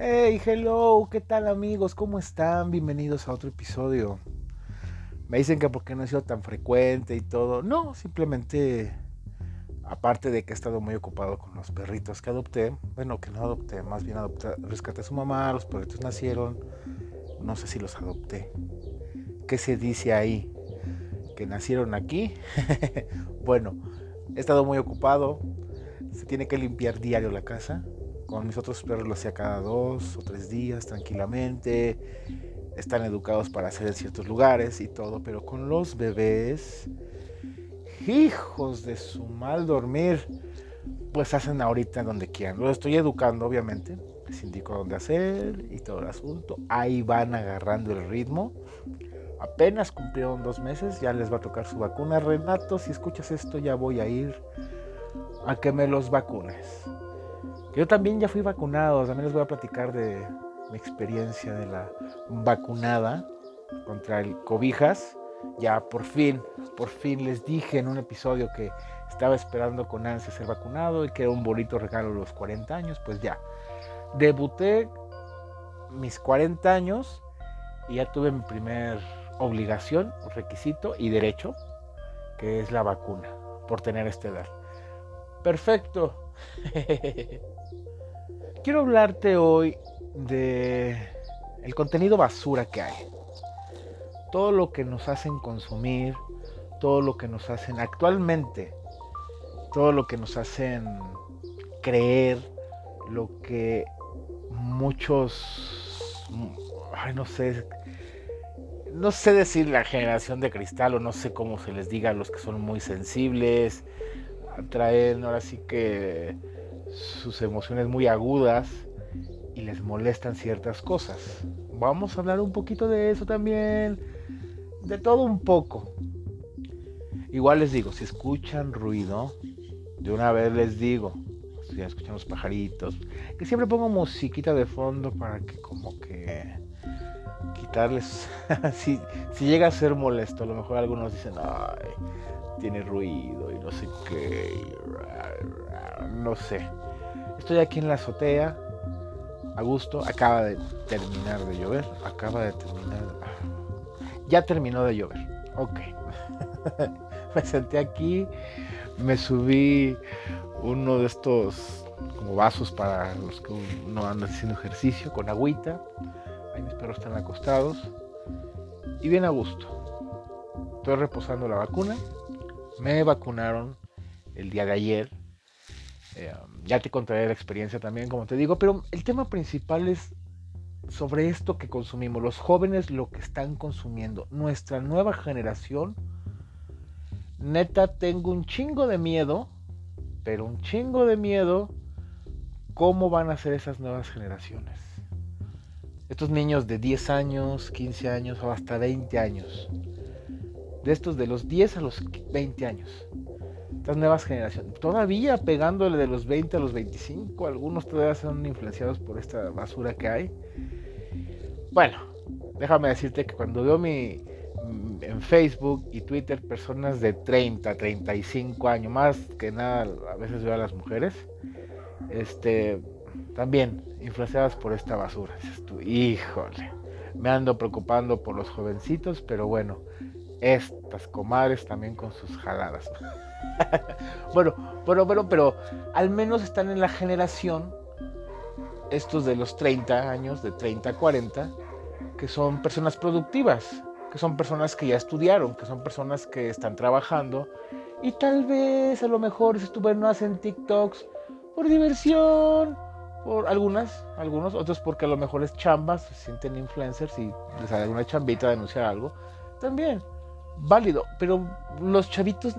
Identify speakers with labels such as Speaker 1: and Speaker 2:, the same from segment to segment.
Speaker 1: Hey, hello, ¿qué tal amigos? ¿Cómo están? Bienvenidos a otro episodio. Me dicen que porque no he sido tan frecuente y todo. No, simplemente, aparte de que he estado muy ocupado con los perritos que adopté, bueno, que no adopté, más bien adopté, rescaté a su mamá, los perritos nacieron, no sé si los adopté. ¿Qué se dice ahí? ¿Que nacieron aquí? bueno, he estado muy ocupado, se tiene que limpiar diario la casa con mis otros perros lo hacía cada dos o tres días tranquilamente. Están educados para hacer en ciertos lugares y todo, pero con los bebés, hijos de su mal dormir, pues hacen ahorita donde quieran. Los estoy educando, obviamente. Les indico dónde hacer y todo el asunto. Ahí van agarrando el ritmo. Apenas cumplieron dos meses, ya les va a tocar su vacuna. Renato, si escuchas esto, ya voy a ir a que me los vacunes. Yo también ya fui vacunado, también les voy a platicar de mi experiencia de la vacunada contra el cobijas. Ya por fin, por fin les dije en un episodio que estaba esperando con ansia ser vacunado y que era un bonito regalo los 40 años, pues ya. Debuté mis 40 años y ya tuve mi primer obligación, requisito y derecho, que es la vacuna, por tener esta edad. Perfecto. quiero hablarte hoy de el contenido basura que hay. Todo lo que nos hacen consumir, todo lo que nos hacen actualmente, todo lo que nos hacen creer, lo que muchos, ay, no sé, no sé decir la generación de cristal o no sé cómo se les diga a los que son muy sensibles, traen ahora sí que sus emociones muy agudas y les molestan ciertas cosas. Vamos a hablar un poquito de eso también, de todo un poco. Igual les digo, si escuchan ruido, de una vez les digo, si escuchan los pajaritos, que siempre pongo musiquita de fondo para que como que quitarles, si, si llega a ser molesto, a lo mejor algunos dicen, ay, tiene ruido y no sé qué, no sé. Estoy aquí en la azotea, a gusto. Acaba de terminar de llover. Acaba de terminar. Ya terminó de llover. Ok. me senté aquí, me subí uno de estos como vasos para los que no andan haciendo ejercicio con agüita. Ahí mis perros están acostados. Y bien a gusto. Estoy reposando la vacuna. Me vacunaron el día de ayer eh, ya te contaré la experiencia también, como te digo, pero el tema principal es sobre esto que consumimos, los jóvenes lo que están consumiendo, nuestra nueva generación. Neta, tengo un chingo de miedo, pero un chingo de miedo, cómo van a ser esas nuevas generaciones. Estos niños de 10 años, 15 años o hasta 20 años. De estos de los 10 a los 20 años estas nuevas generaciones, todavía pegándole de los 20 a los 25, algunos todavía son influenciados por esta basura que hay. Bueno, déjame decirte que cuando veo mi en Facebook y Twitter personas de 30, 35 años, más que nada a veces veo a las mujeres, este, también influenciadas por esta basura. híjole, me ando preocupando por los jovencitos, pero bueno, estas comadres también con sus jaladas. bueno, pero, pero, pero al menos están en la generación, estos de los 30 años, de 30 a 40, que son personas productivas, que son personas que ya estudiaron, que son personas que están trabajando y tal vez a lo mejor no hacen TikToks por diversión, por algunas, algunos, otros porque a lo mejor es chambas, se sienten influencers y les sale alguna chambita a denunciar algo, también válido, pero los chavitos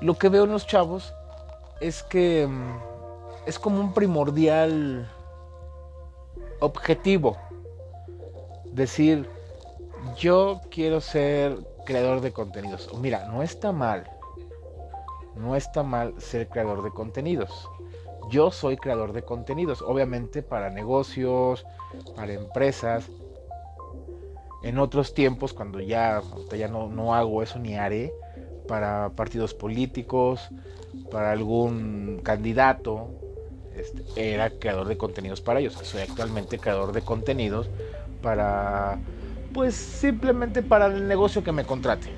Speaker 1: lo que veo en los chavos es que mm, es como un primordial objetivo. Decir, yo quiero ser creador de contenidos. Mira, no está mal. No está mal ser creador de contenidos. Yo soy creador de contenidos, obviamente para negocios, para empresas. En otros tiempos, cuando ya, ya no, no hago eso ni haré, para partidos políticos, para algún candidato, este, era creador de contenidos para ellos. Soy actualmente creador de contenidos para, pues simplemente para el negocio que me contrate.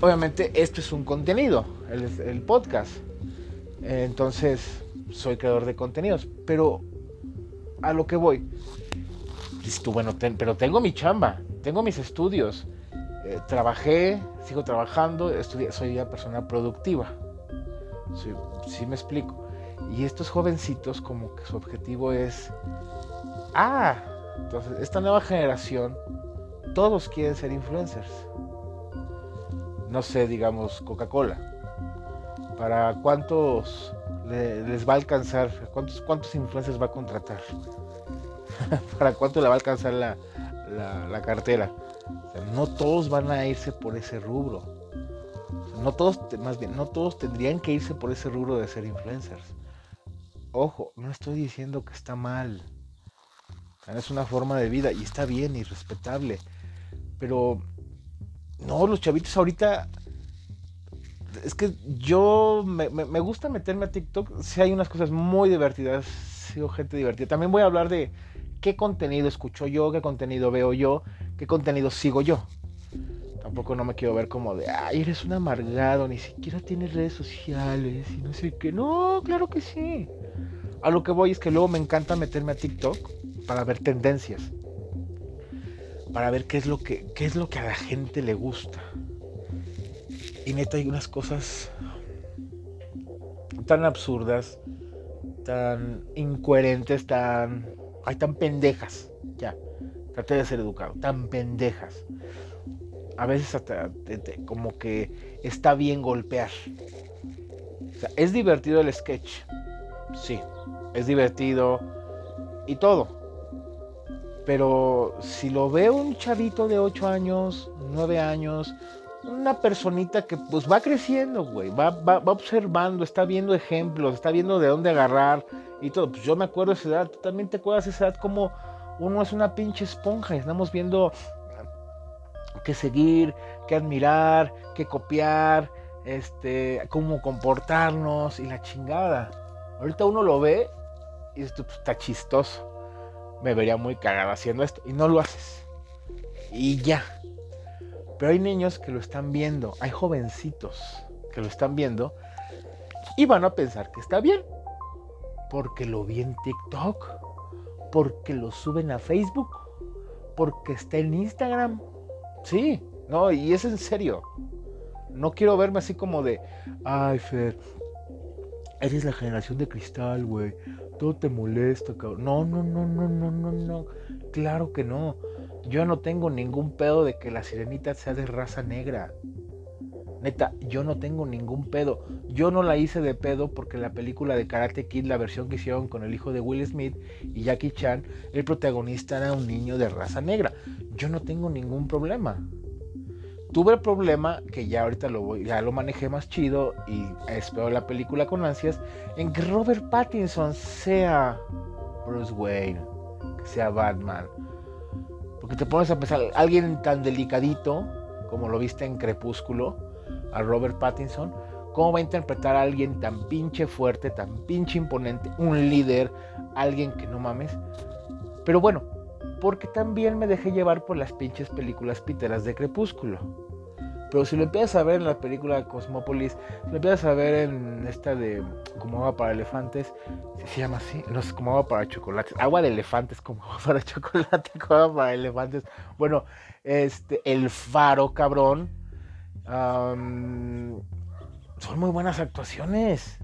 Speaker 1: Obviamente esto es un contenido, el, podcast. Entonces soy creador de contenidos. Pero a lo que voy. Tú, bueno, pero tengo mi chamba, tengo mis estudios. Eh, trabajé, sigo trabajando, soy una persona productiva. Sí, me explico. Y estos jovencitos como que su objetivo es, ah, entonces esta nueva generación, todos quieren ser influencers. No sé, digamos, Coca-Cola. ¿Para cuántos les va a alcanzar? ¿Cuántos, cuántos influencers va a contratar? ¿Para cuánto le va a alcanzar la, la cartera? no todos van a irse por ese rubro. no todos, más bien, no todos tendrían que irse por ese rubro de ser influencers. Ojo, no estoy diciendo que está mal. Es una forma de vida y está bien y respetable. Pero no, los chavitos ahorita. Es que yo me, me gusta meterme a TikTok. Si hay unas cosas muy divertidas. Sigo gente divertida. También voy a hablar de qué contenido escucho yo, qué contenido veo yo qué contenido sigo yo. Tampoco no me quiero ver como de, ay, eres un amargado, ni siquiera tienes redes sociales y no sé qué. No, claro que sí. A lo que voy es que luego me encanta meterme a TikTok para ver tendencias. Para ver qué es lo que, qué es lo que a la gente le gusta. Y neta hay unas cosas tan absurdas, tan incoherentes, tan... Ay, tan pendejas. Ya. Trate de ser educado. Tan pendejas. A veces hasta como que está bien golpear. O sea, es divertido el sketch. Sí, es divertido y todo. Pero si lo ve un chavito de 8 años, 9 años, una personita que pues va creciendo, güey, va, va, va, observando, está viendo ejemplos, está viendo de dónde agarrar y todo. Pues yo me acuerdo de esa edad, tú también te acuerdas de esa edad como uno es una pinche esponja estamos viendo qué seguir, qué admirar, qué copiar, este, cómo comportarnos y la chingada. Ahorita uno lo ve y esto pues, está chistoso. Me vería muy cagado haciendo esto y no lo haces. Y ya. Pero hay niños que lo están viendo, hay jovencitos que lo están viendo y van a pensar que está bien. Porque lo vi en TikTok porque lo suben a Facebook, porque está en Instagram. Sí, no, y es en serio. No quiero verme así como de, ay, Fer, eres la generación de cristal, güey. Todo te molesta, cabrón. No, no, no, no, no, no, no. Claro que no. Yo no tengo ningún pedo de que la sirenita sea de raza negra. Neta, yo no tengo ningún pedo. Yo no la hice de pedo porque la película de Karate Kid, la versión que hicieron con el hijo de Will Smith y Jackie Chan, el protagonista era un niño de raza negra. Yo no tengo ningún problema. Tuve el problema, que ya ahorita lo voy, ya lo manejé más chido y espero la película con ansias, en que Robert Pattinson sea Bruce Wayne, que sea Batman. Porque te pones a pensar, alguien tan delicadito como lo viste en Crepúsculo, a Robert Pattinson, ¿cómo va a interpretar a alguien tan pinche fuerte, tan pinche imponente, un líder, alguien que no mames? Pero bueno, porque también me dejé llevar por las pinches películas piteras de Crepúsculo. Pero si lo empiezas a ver en la película Cosmópolis, si lo empiezas a ver en esta de como agua para elefantes, si se llama así, no sé, como agua para chocolates, agua de elefantes, como agua para chocolate, como agua para elefantes. Bueno, este, el faro cabrón, son muy buenas actuaciones.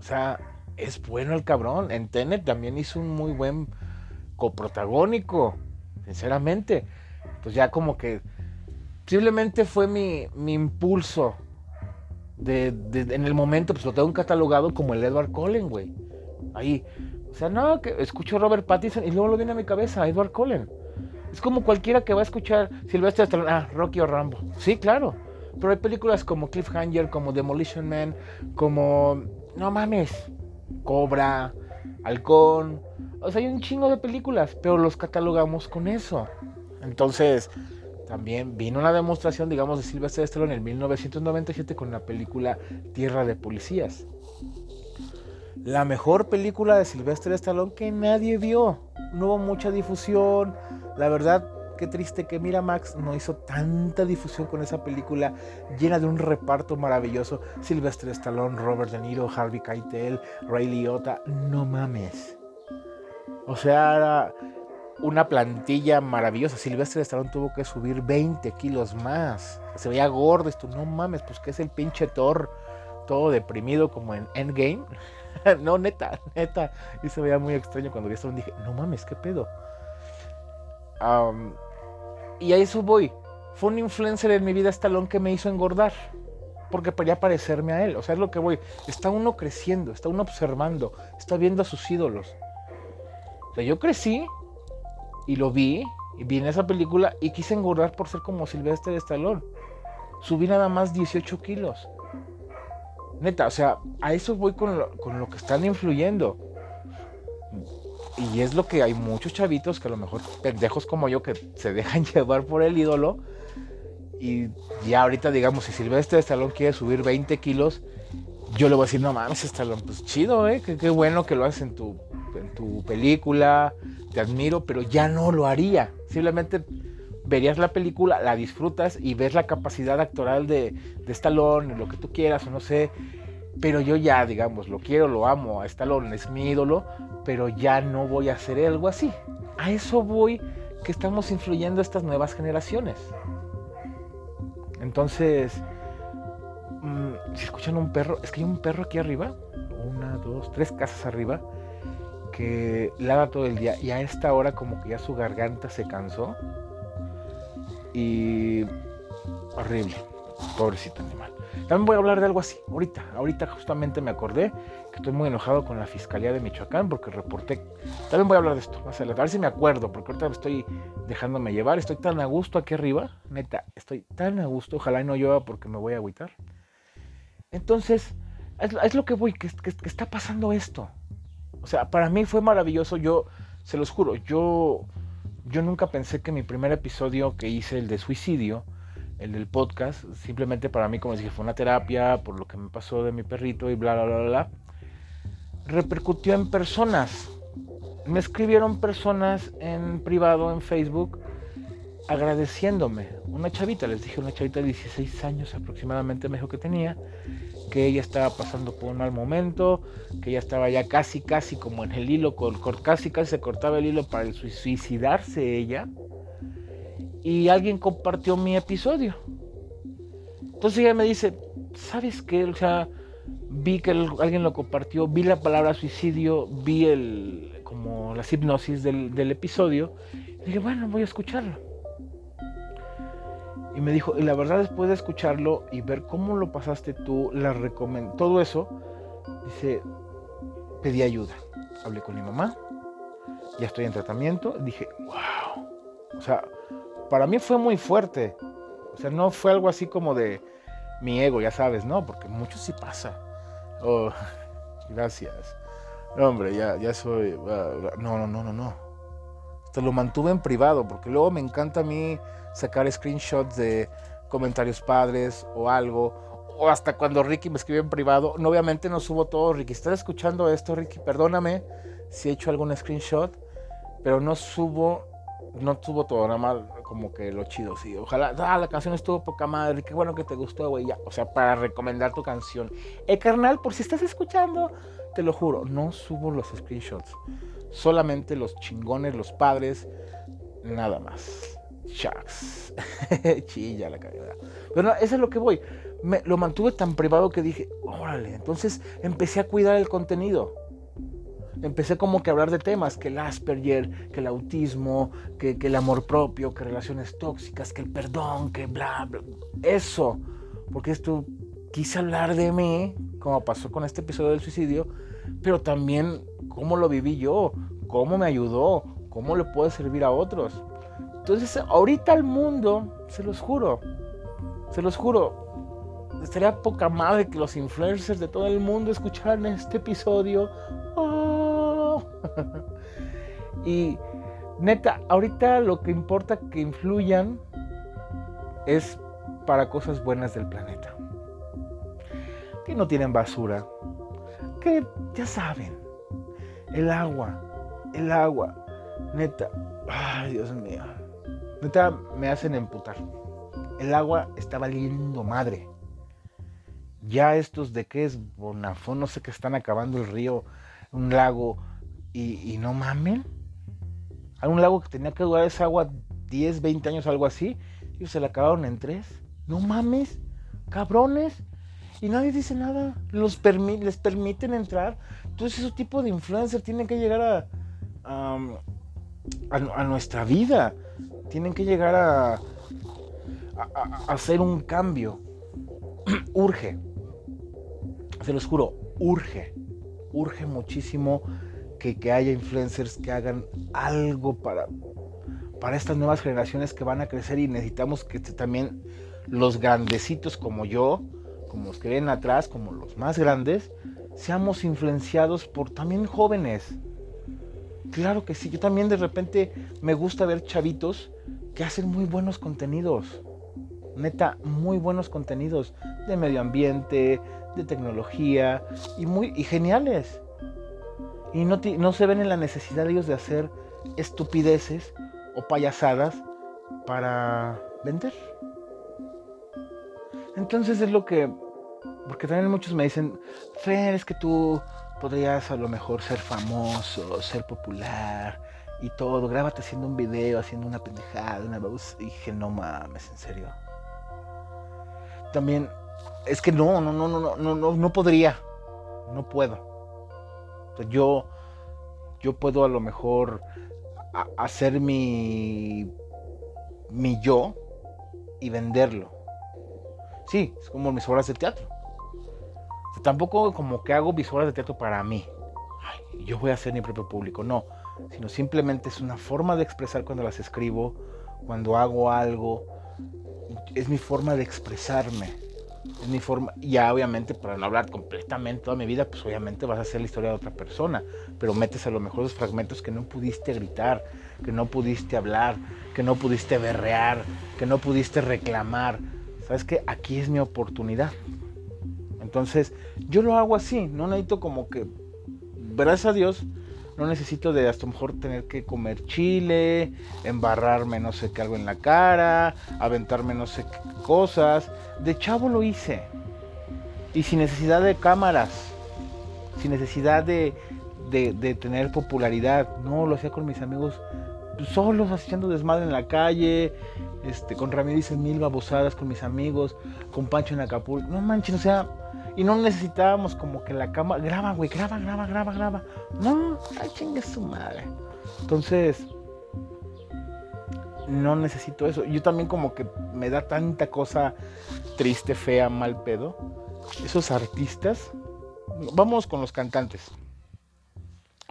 Speaker 1: O sea, es bueno el cabrón. En Tenet también hizo un muy buen coprotagónico, sinceramente. Pues ya como que simplemente fue mi, mi impulso. De, en el momento, pues lo tengo catalogado como el Edward Cullen, güey. Ahí. O sea, no, que escucho Robert Pattinson y luego lo viene a mi cabeza, Edward Cullen. Es como cualquiera que va a escuchar Silvestre Stallone, ah, Rocky o Rambo. Sí, claro. Pero hay películas como Cliffhanger, como Demolition Man, como. No mames. Cobra, Halcón. O sea, hay un chingo de películas, pero los catalogamos con eso. Entonces, también vino una demostración, digamos, de Sylvester Stallone en 1997 con la película Tierra de Policías. la mejor película de Sylvester Stallone que nadie vio. No hubo mucha difusión. La verdad, qué triste que Miramax no hizo tanta difusión con esa película llena de un reparto maravilloso. Sylvester Stallone, Robert De Niro, Harvey Keitel, Ray Liotta. No mames. O sea, una plantilla maravillosa. Sylvester Stallone tuvo que subir 20 kilos más. Se veía gordo. Esto, no mames, pues que es el pinche Thor todo deprimido como en Endgame. no, neta, neta. Y se veía muy extraño cuando vi esto. Dije, no mames, ¿qué pedo? y a eso voy. Fue un influencer en mi vida Stallone que me hizo engordar. Porque quería parecerme a él. O sea, es lo que voy. Está uno creciendo, está uno observando, está viendo a sus ídolos. O sea, yo crecí y lo vi, y vi en esa película y quise engordar por ser como Silvestre Stallone. Subí nada más 18 kilos. Neta, o sea, a eso voy con lo, que están influyendo. Y es lo que hay muchos chavitos que a lo mejor pendejos como yo que se dejan llevar por el ídolo. Y ya ahorita, digamos, si Silvestre Stallone quiere subir 20 kilos, yo le voy a decir, no mames, Stallone, pues chido, ¿eh? Qué, bueno que lo haces en tu, en tu película, te admiro, pero ya no lo haría. Simplemente verías la película, la disfrutas y ves la capacidad actoral de, de Stallone, lo que tú quieras o no sé. Pero yo ya, digamos, lo quiero, lo amo, a Stallone es mi ídolo, pero ya no voy a hacer algo así. A eso voy que estamos influyendo estas nuevas generaciones. Entonces, mm, si escuchan un perro, es que hay un perro aquí arriba, una, dos, tres casas arriba, que lava todo el día y a esta hora como que ya su garganta se cansó y horrible, pobrecito animal. También voy a hablar de algo así, ahorita, ahorita justamente me acordé que estoy muy enojado con la Fiscalía de Michoacán porque reporté, también voy a hablar de esto, a ver si me acuerdo, porque ahorita estoy dejándome llevar, estoy tan a gusto aquí arriba, neta, estoy tan a gusto, ojalá no llueva porque me voy a agüitar. Entonces, es, lo que voy, que, que está pasando esto. O sea, para mí fue maravilloso, yo, se los juro, yo yo nunca pensé que mi primer episodio que hice, el de suicidio, el del podcast, simplemente para mí, como les dije, fue una terapia por lo que me pasó de mi perrito y bla, bla, bla, bla, repercutió en personas. Me escribieron personas en privado, en Facebook, agradeciéndome. Una chavita, les dije, una chavita de 16 años aproximadamente me dijo que tenía, que ella estaba pasando por un mal momento, que ella estaba ya casi, casi como en el hilo, casi, casi se cortaba el hilo para suicidarse ella. Y alguien compartió mi episodio. Entonces ella me dice, ¿sabes qué? O sea, vi que alguien lo compartió, vi la palabra suicidio, vi el, como la hipnosis del, del episodio. Y dije, bueno, voy a escucharlo. Y me dijo, y la verdad después de escucharlo y ver cómo lo pasaste tú, la recomendé, todo eso, dice, pedí ayuda. Hablé con mi mamá, ya estoy en tratamiento, dije, wow. O sea, para mí fue muy fuerte. O sea, no fue algo así como de mi ego, ya sabes, ¿no? Porque mucho sí pasa. Oh, gracias. hombre, ya, ya soy... No, no, no, no, no. Hasta lo mantuve en privado, porque luego me encanta a mí sacar screenshots de comentarios padres o algo. O hasta cuando Ricky me escribe en privado. No, obviamente no subo todo. Ricky, ¿estás escuchando esto, Ricky? Perdóname si he hecho algún screenshot. Pero no subo, no subo todo, nada más como que lo chido, sí. Ojalá, ah, la canción estuvo poca madre, qué bueno que te gustó, güey, ya. O sea, para recomendar tu canción. Eh, carnal, por si estás escuchando, te lo juro, no subo los screenshots. Solamente los chingones, los padres, nada más. Shucks. Chilla la cagada. Pero no, eso es lo que voy. Me, lo mantuve tan privado que dije, órale. Entonces empecé a cuidar el contenido. Empecé como que a hablar de temas, que el Asperger, que el autismo, que, que el amor propio, que relaciones tóxicas, que el perdón, que bla, bla. Eso. Porque esto quise hablar de mí, como pasó con este episodio del suicidio, pero también cómo lo viví yo, cómo me ayudó, cómo le puede servir a otros. Entonces, ahorita el mundo, se los juro, se los juro, estaría poca madre que los influencers de todo el mundo escucharan este episodio. Oh. y neta, ahorita lo que importa que influyan es para cosas buenas del planeta. Que no tienen basura, que ya saben, el agua, el agua, neta, ay Dios mío, neta me hacen emputar. El agua está valiendo madre. Ya estos de qué es Bonafón, no sé qué están acabando el río, un lago, y, y no mamen. Hay un lago que tenía que durar esa agua 10, 20 años, algo así, y se la acabaron en tres. No mames, cabrones. Y nadie dice nada. Los les permiten entrar. Entonces ese tipo de influencer tienen que llegar a, a, nuestra vida. Tienen que llegar a, hacer un cambio. urge. Se los juro, urge. Urge muchísimo que, que haya influencers que hagan algo para, para estas nuevas generaciones que van a crecer y necesitamos que también los grandecitos como yo, como los que ven atrás, como los más grandes, seamos influenciados por también jóvenes. Claro que sí, yo también de repente me gusta ver chavitos que hacen muy buenos contenidos. Neta, muy buenos contenidos de medio ambiente, de tecnología y muy y geniales. Y no, se ven en la necesidad de ellos de hacer estupideces o payasadas para vender. Entonces es lo que, porque también muchos me dicen, Fer, es que tú podrías a lo mejor ser famoso, ser popular y todo, grábate haciendo un video, haciendo una pendejada, una voz. Dije, no mames, en serio. También, es que no, no, no, no, no, no, no podría, no puedo. yo, yo puedo a lo mejor hacer mi, mi yo y venderlo. Sí, es como mis obras de teatro. Tampoco como que hago obras de teatro para mí. yo voy a hacer mi propio público. No, sino simplemente es una forma de expresar cuando las escribo, cuando hago algo. Es mi forma de expresarme es mi forma, ya obviamente para no hablar completamente toda mi vida, pues obviamente vas a hacer la historia de otra persona, pero metes a lo mejor los fragmentos que no pudiste gritar, que no pudiste hablar, que no pudiste berrear, que no pudiste reclamar. ¿Sabes que Aquí es mi oportunidad. Entonces, yo lo hago así, no necesito como que, gracias a Dios, no necesito de hasta mejor tener que comer chile, embarrarme no sé qué algo en la cara, aventarme no sé qué cosas. De chavo lo hice. Y sin necesidad de cámaras, sin necesidad de, de, tener popularidad. No, lo hacía con mis amigos solos haciendo desmadre en la calle, este, con Ramírez mil babosadas con mis amigos, con Pancho en Acapulco. No manches, o sea, y no necesitábamos como que la cámara, graba, güey, graba, graba, graba, graba. No, ay, chingue su madre. Entonces, no necesito eso. Yo también como que me da tanta cosa triste, fea, mal pedo. Esos artistas. Vamos con los cantantes.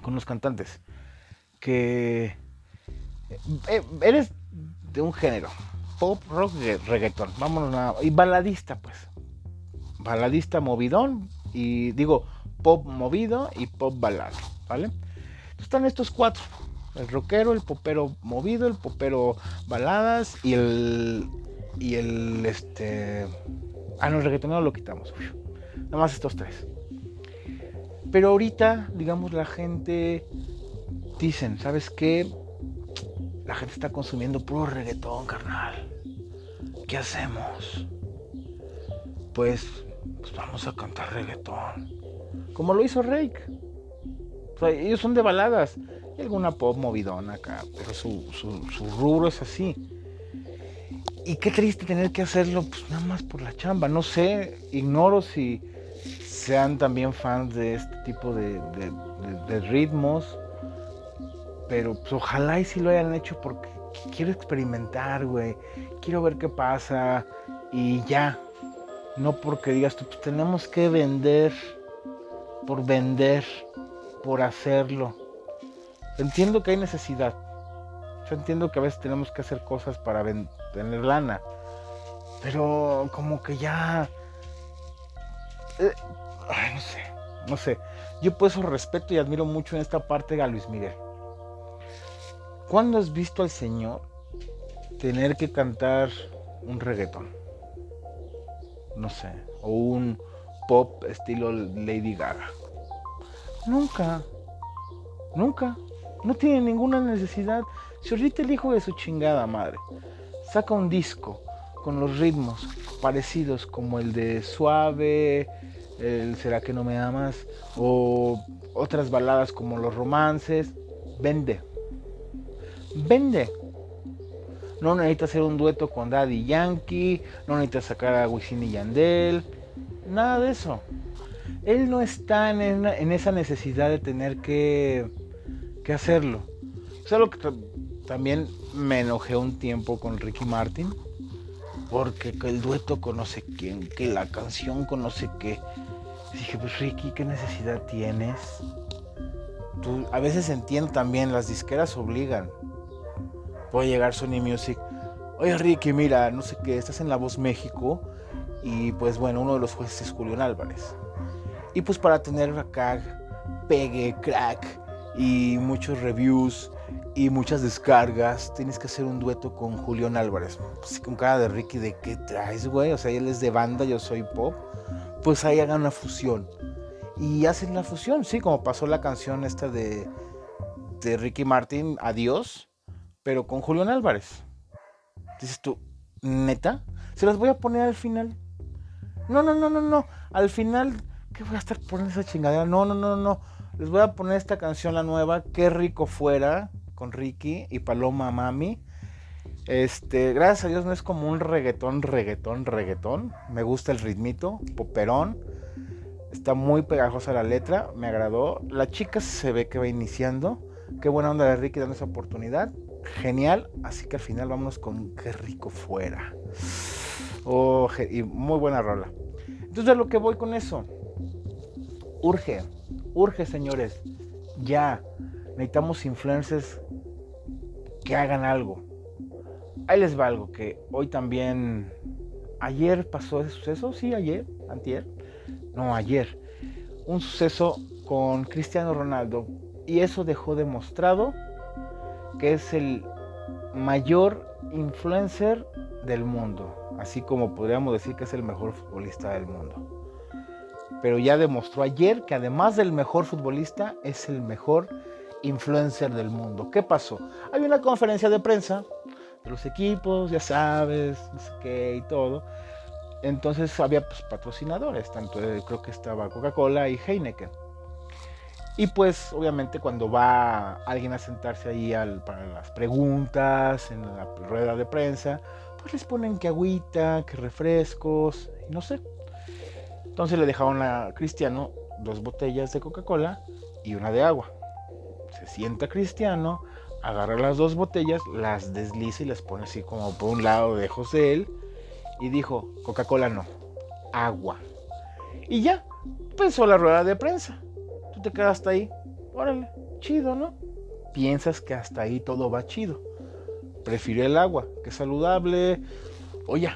Speaker 1: Con los cantantes. Que eh, eres de un género. Pop, rock, reggaeton. Vámonos nada. Y baladista, pues baladista movidón y digo pop movido y pop balado, ¿vale? Están estos cuatro, el rockero, el popero movido, el popero baladas y el y el este ah no el reggaetonero lo quitamos, nada más estos tres. Pero ahorita, digamos, la gente dicen, ¿sabes qué? La gente está consumiendo puro reggaetón, carnal. ¿Qué hacemos? Pues pues vamos a cantar reggaetón. Como lo hizo Rake. ellos son de baladas. Y alguna pop movidona acá, pero su, su, rubro es así. Y qué triste tener que hacerlo, pues nada más por la chamba. No sé, ignoro si sean también fans de este tipo de, de, ritmos. Pero pues ojalá y si lo hayan hecho porque quiero experimentar, güey. Quiero ver qué pasa. Y ya, no porque digas tú, pues tenemos que vender por vender, por hacerlo. Entiendo que hay necesidad. Yo entiendo que a veces tenemos que hacer cosas para tener lana. Pero como que ya... Eh, ay, no sé, no sé. Yo por eso respeto y admiro mucho en esta parte a Luis Miguel. ¿Cuándo has visto al Señor tener que cantar un reggaetón? No sé, o un pop estilo Lady Gaga. Nunca. Nunca. No tiene ninguna necesidad. Si ahorita el hijo de su chingada madre saca un disco con los ritmos parecidos como el de Suave, el Será que no me amas, o otras baladas como los romances, vende. Vende. No necesita hacer un dueto con Daddy Yankee, no necesita sacar a Wisin y Yandel, nada de eso. Él no está en, esa necesidad de tener que, que hacerlo. Solo que también me enojé un tiempo con Ricky Martin, porque el dueto conoce quién, que la canción conoce qué. Dije, pues Ricky, ¿qué necesidad tienes? Tú, a veces entiendo también, las disqueras obligan puede llegar Sony Music. Oye Ricky, mira, no sé qué, estás en La Voz México y pues bueno, uno de los jueces es Julián Álvarez. Y pues para tener acá pegue, crack y muchos reviews y muchas descargas, tienes que hacer un dueto con Julián Álvarez. Pues con cara de Ricky, ¿de qué traes, güey? O sea, él es de banda, yo soy pop. Pues ahí hagan una fusión. Y hacen la fusión, sí, como pasó la canción esta de, de Ricky Martin, Adiós pero con Julián Álvarez. Dices tú, neta, se las voy a poner al final. No, no, no, no, no. Al final, ¿qué voy a estar poniendo esa chingadera? No, no, no, no. Les voy a poner esta canción, la nueva, Qué rico fuera, con Ricky y Paloma Mami. Este, gracias a Dios no es como un reggaetón, reggaetón, reggaetón. Me gusta el ritmito, poperón. Está muy pegajosa la letra, me agradó. La chica se ve que va iniciando. Qué buena onda de Ricky dando esa oportunidad genial. Así que al final vámonos con qué rico fuera. Oh, y muy buena rola. Entonces, a lo que voy con eso. Urge, urge, señores. Ya. Necesitamos influencers que hagan algo. Ahí les va algo que hoy también. Ayer pasó ese suceso, sí, ayer, antier. No, ayer. Un suceso con Cristiano Ronaldo. Y eso dejó demostrado que es el mayor influencer del mundo, así como podríamos decir que es el mejor futbolista del mundo. Pero ya demostró ayer que además del mejor futbolista es el mejor influencer del mundo. ¿Qué pasó? Hay una conferencia de prensa de los equipos, ya sabes, no sé qué y todo. Entonces había pues, patrocinadores, tanto creo que estaba Coca-Cola y Heineken. Y pues obviamente cuando va alguien a sentarse ahí para las preguntas, en la rueda de prensa, pues les ponen que agüita, que refrescos, no sé. Entonces le dejaron a Cristiano dos botellas de Coca-Cola y una de agua. Se sienta Cristiano, agarra las dos botellas, las desliza y las pone así como por un lado de José él y dijo, Coca-Cola no, agua. Y ya, pensó la rueda de prensa tú te quedas hasta ahí. Órale, chido, ¿no? Piensas que hasta ahí todo va chido. Prefiero el agua, que es saludable. Oye,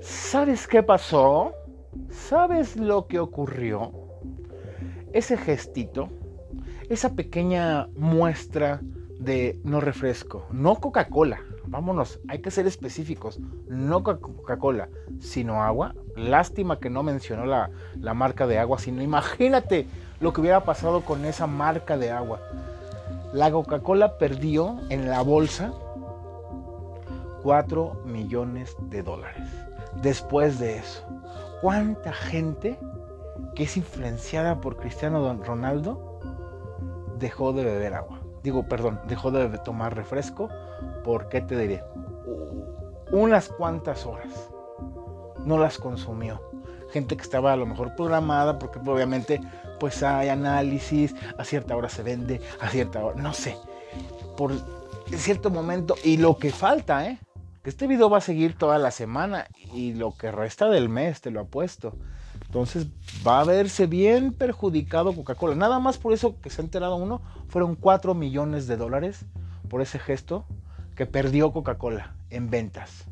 Speaker 1: ¿sabes qué pasó? ¿Sabes lo que ocurrió? Ese gestito, esa pequeña muestra de no refresco, no Coca-Cola, vámonos, hay que ser específicos, no Coca-Cola, sino agua. Lástima que no mencionó la, la marca de agua, sino imagínate lo que hubiera pasado con esa marca de agua. La Coca-Cola perdió en la bolsa 4 millones de dólares. Después de eso, ¿cuánta gente que es influenciada por Cristiano Ronaldo dejó de beber agua? Digo, perdón, dejó de tomar refresco. ¿Por qué te diré? Unas cuantas horas. No las consumió. Gente que estaba a lo mejor programada porque obviamente pues hay análisis, a cierta hora se vende, a cierta hora, no sé, por cierto momento, y lo que falta, ¿eh? Que este video va a seguir toda la semana y lo que resta del mes, te lo apuesto. Entonces va a verse bien perjudicado Coca-Cola. Nada más por eso que se ha enterado uno, fueron 4 millones de dólares por ese gesto que perdió Coca-Cola en ventas.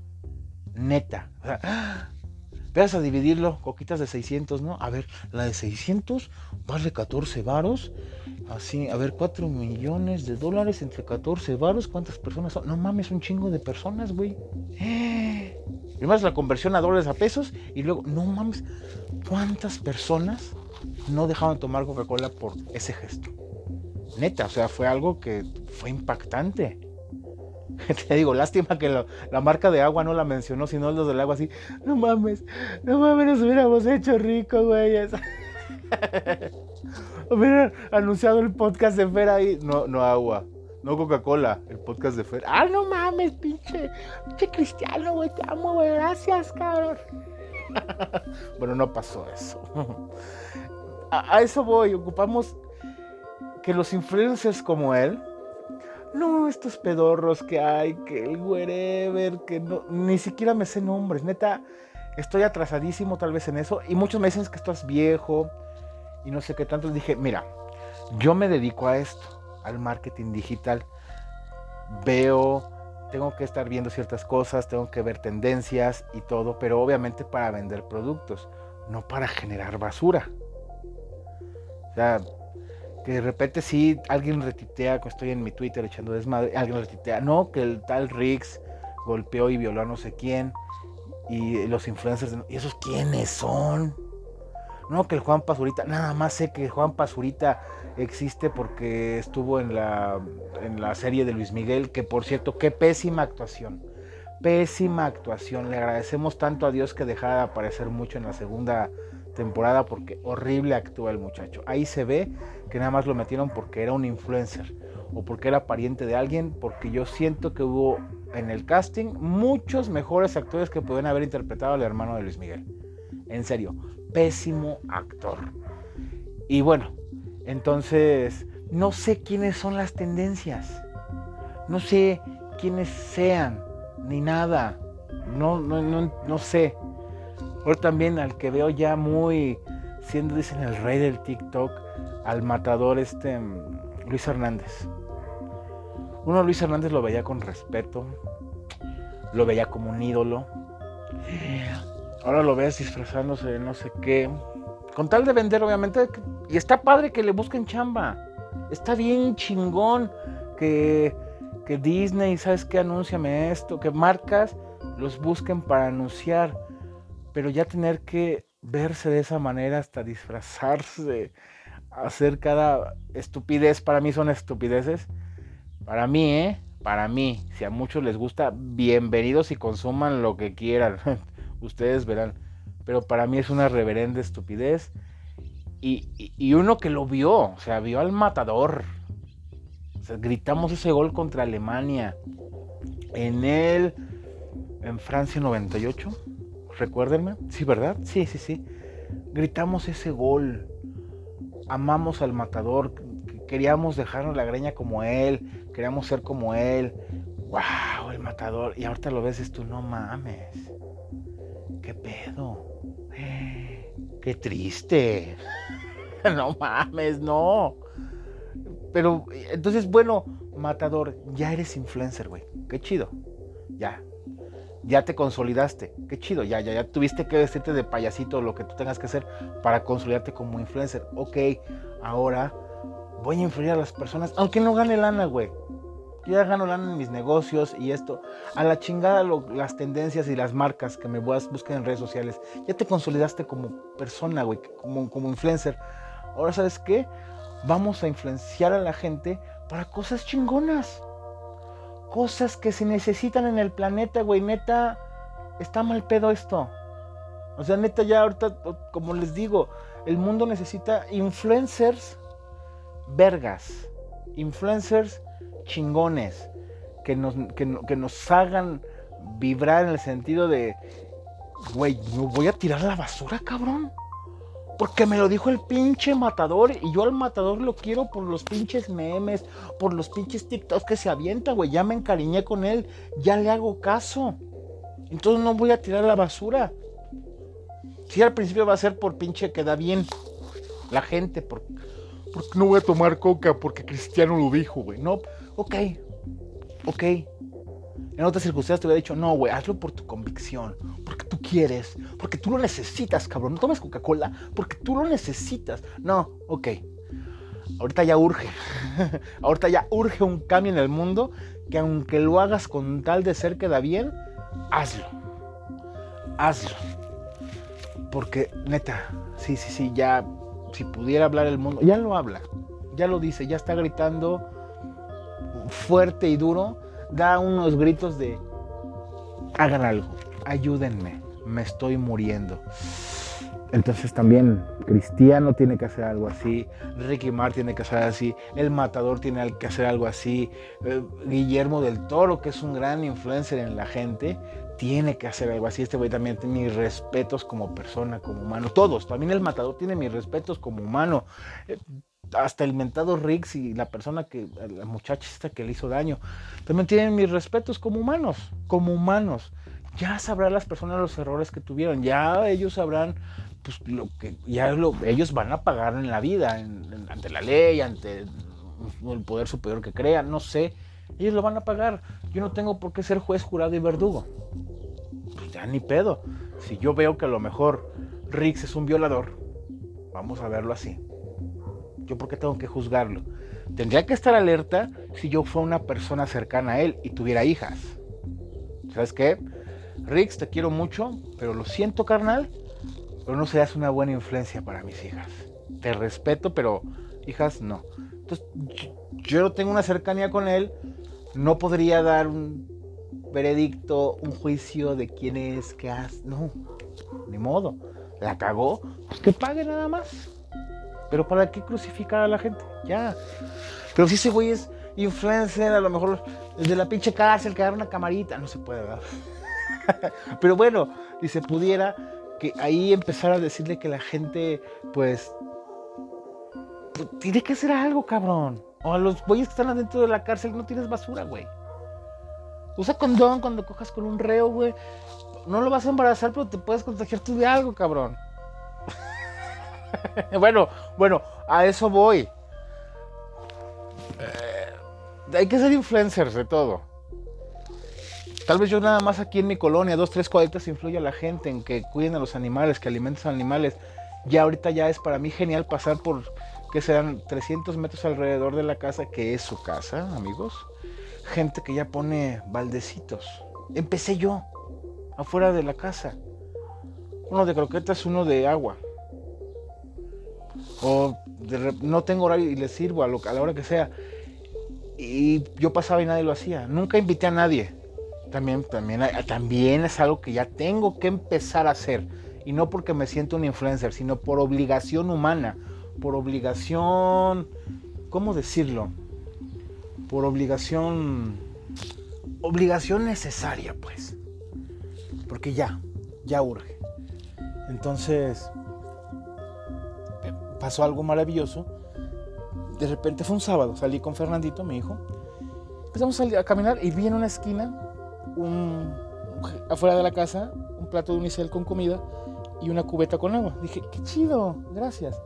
Speaker 1: Neta. O sea, Veas a dividirlo, coquitas de 600, ¿no? A ver, la de 600 vale 14 varos. Así, a ver, 4 millones de dólares entre 14 varos. ¿Cuántas personas son? No mames, un chingo de personas, güey. Primero la conversión a dólares a pesos y luego, no mames, ¿cuántas personas no dejaron de tomar Coca-Cola por ese gesto. Neta, o sea, fue algo que fue impactante. Te digo, lástima que la marca de agua no la mencionó, sino los del agua así. No mames, no mames, nos hubiéramos hecho rico, güey. Hubieran anunciado el podcast de Fer ahí. No, no agua. No Coca-Cola, el podcast de Fer. Ah, no mames, pinche. Pinche cristiano, güey. Te amo, güey. Gracias, cabrón. bueno, no pasó eso. a, a eso voy. Ocupamos que los influencers como él no, estos pedorros que hay, que el wherever, que no, ni siquiera me sé nombres, neta, estoy atrasadísimo tal vez en eso, y muchos me dicen que estás viejo, y no sé qué tanto, dije, mira, yo me dedico a esto, al marketing digital, veo, tengo que estar viendo ciertas cosas, tengo que ver tendencias y todo, pero obviamente para vender productos, no para generar basura. O sea, que de repente sí alguien retitea, que estoy en mi Twitter echando desmadre, alguien retitea, no, que el tal Riggs golpeó y violó a no sé quién, y los influencers, ¿y esos quiénes son? No, que el Juan Pazurita, nada más sé que Juan Pazurita existe porque estuvo en la, en la serie de Luis Miguel, que por cierto, qué pésima actuación, pésima actuación, le agradecemos tanto a Dios que dejara de aparecer mucho en la segunda temporada porque horrible actúa el muchacho. Ahí se ve que nada más lo metieron porque era un influencer o porque era pariente de alguien, porque yo siento que hubo en el casting muchos mejores actores que pueden haber interpretado al hermano de Luis Miguel. En serio, pésimo actor. Y bueno, entonces no sé quiénes son las tendencias. No sé quiénes sean, ni nada. No, no, no, no sé. Ahora también al que veo ya muy, siendo dicen el rey del TikTok, al matador este mm, Luis Hernández. Uno Luis Hernández lo veía con respeto, lo veía como un ídolo. Ahora lo ves disfrazándose de no sé qué. Con tal de vender, obviamente. Y está padre que le busquen chamba. Está bien chingón que, que Disney, ¿sabes qué? Anúnciame esto. Que marcas los busquen para anunciar pero ya tener que verse de esa manera hasta disfrazarse, hacer cada estupidez, para mí son estupideces. Para mí, ¿eh? Para mí, si a muchos les gusta, bienvenidos y consuman lo que quieran. Ustedes verán. Pero para mí es una reverenda estupidez. Y, y, uno que lo vio, o sea, vio al matador. gritamos ese gol contra Alemania. En el. En Francia 98 recuérdenme. Sí, ¿verdad? Sí, sí, sí. Gritamos ese gol. Amamos al matador. Queríamos dejarnos la greña como él. Queríamos ser como él. ¡Wow! El matador. Y ahorita lo ves tú, no mames. ¿Qué pedo? ¡Qué triste! no mames, no. Pero entonces, bueno, matador, ya eres influencer, güey. Qué chido. Ya, ya te consolidaste. Qué chido, ya, ya, ya tuviste que vestirte de payasito, lo que tú tengas que hacer para consolidarte como influencer. Ok, ahora voy a influir a las personas, aunque no gane lana, güey. Yo ya gano lana en mis negocios y esto. A la chingada las tendencias y las marcas que me buscar en redes sociales. Ya te consolidaste como persona, güey, como, como influencer. Ahora, ¿sabes qué? Vamos a influenciar a la gente para cosas chingonas cosas que se necesitan en el planeta, güey. Neta, está mal pedo esto. O sea, neta, ya ahorita, como les digo, el mundo necesita influencers vergas. Influencers chingones. Que nos, que, nos hagan vibrar en el sentido de, güey, ¿me voy a tirar la basura, cabrón? Porque me lo dijo el pinche matador y yo al matador lo quiero por los pinches memes, por los pinches TikToks que se avienta, güey. Ya me encariñé con él, ya le hago caso. Entonces no voy a tirar la basura. Si al principio va a ser por pinche que da bien la gente, por, porque no voy a tomar coca porque Cristiano lo dijo, güey. No, ok, ok. En otras circunstancias te hubiera dicho, no, güey, hazlo por tu convicción, porque tú quieres, porque tú lo necesitas, cabrón. No tomes Coca-Cola porque tú lo necesitas. No, ok. Ahorita ya urge. Ahorita ya urge un cambio en el mundo que aunque lo hagas con tal de ser que da bien, hazlo. Hazlo. Porque, neta, sí, sí, sí, ya si pudiera hablar el mundo, ya lo habla, ya lo dice, ya está gritando fuerte y duro, da unos gritos de, hagan algo, ayúdenme, me estoy muriendo. Entonces también Cristiano tiene que hacer algo así, Ricky Mar tiene que hacer así, El Matador tiene que hacer algo así, eh, Guillermo del Toro, que es un gran influencer en la gente, tiene que hacer algo así. Este güey también tiene mis respetos como persona, como humano. Todos, también El Matador tiene mis respetos como humano. Hasta el mentado Riggs y la persona que, la muchacha que le hizo daño, también tienen mis respetos como humanos, como humanos. Ya sabrán las personas los errores que tuvieron, ya ellos sabrán pues lo que ya ellos van a pagar en la vida, ante la ley, ante el poder superior que crean, no sé. Ellos lo van a pagar. Yo no tengo por qué ser juez, jurado y verdugo. Pues ya ni pedo. Si yo veo que a lo mejor Riggs es un violador, vamos a verlo así. Yo por qué tengo que juzgarlo. Tendría que estar alerta si yo fuera una persona cercana a él y tuviera hijas. ¿Sabes qué? Riggs, te quiero mucho, pero lo siento, carnal pero no seas una buena influencia para mis hijas. Te respeto, pero hijas no. Entonces, yo no tengo una cercanía con él, no podría dar un veredicto, un juicio de quién es, qué hace. No, ni modo. La cagó, pues que pague nada más. Pero ¿para qué crucificar a la gente? Ya. Pero si ese güey es influencer, a lo mejor desde la pinche cárcel, quedar una camarita, no se puede, ¿verdad? Pero bueno, si se pudiera, que ahí empezar a decirle que la gente, pues, pues, tiene que hacer algo, cabrón. O a los güeyes que están adentro de la cárcel no tienes basura, güey. Usa condón cuando cojas con un reo, güey. No lo vas a embarazar, pero te puedes contagiar tú de algo, cabrón. bueno, bueno, a eso voy. Eh, hay que ser influencers de todo. Tal vez yo nada más aquí en mi colonia, dos, tres cuadritas, influye a la gente en que cuiden a los animales, que alimenten a los animales. Ya ahorita ya es para mí genial pasar por, que sean 300 metros alrededor de la casa, que es su casa, amigos. Gente que ya pone baldecitos. Empecé yo, afuera de la casa. Uno de croquetas, uno de agua. O no tengo horario y les sirvo a, a la hora que sea. Y yo pasaba y nadie lo hacía. Nunca invité a nadie también, también, también es algo que ya tengo que empezar a hacer. Y no porque me siento un influencer, sino por obligación humana, por obligación, ¿cómo decirlo? Por obligación, obligación necesaria, pues. Porque ya, ya urge. Entonces, pasó algo maravilloso. De repente fue un sábado, salí con Fernandito, mi hijo. Empezamos a, a caminar y vi en una esquina un, afuera de la casa un plato de unicel con comida y una cubeta con agua. Dije, qué chido, gracias.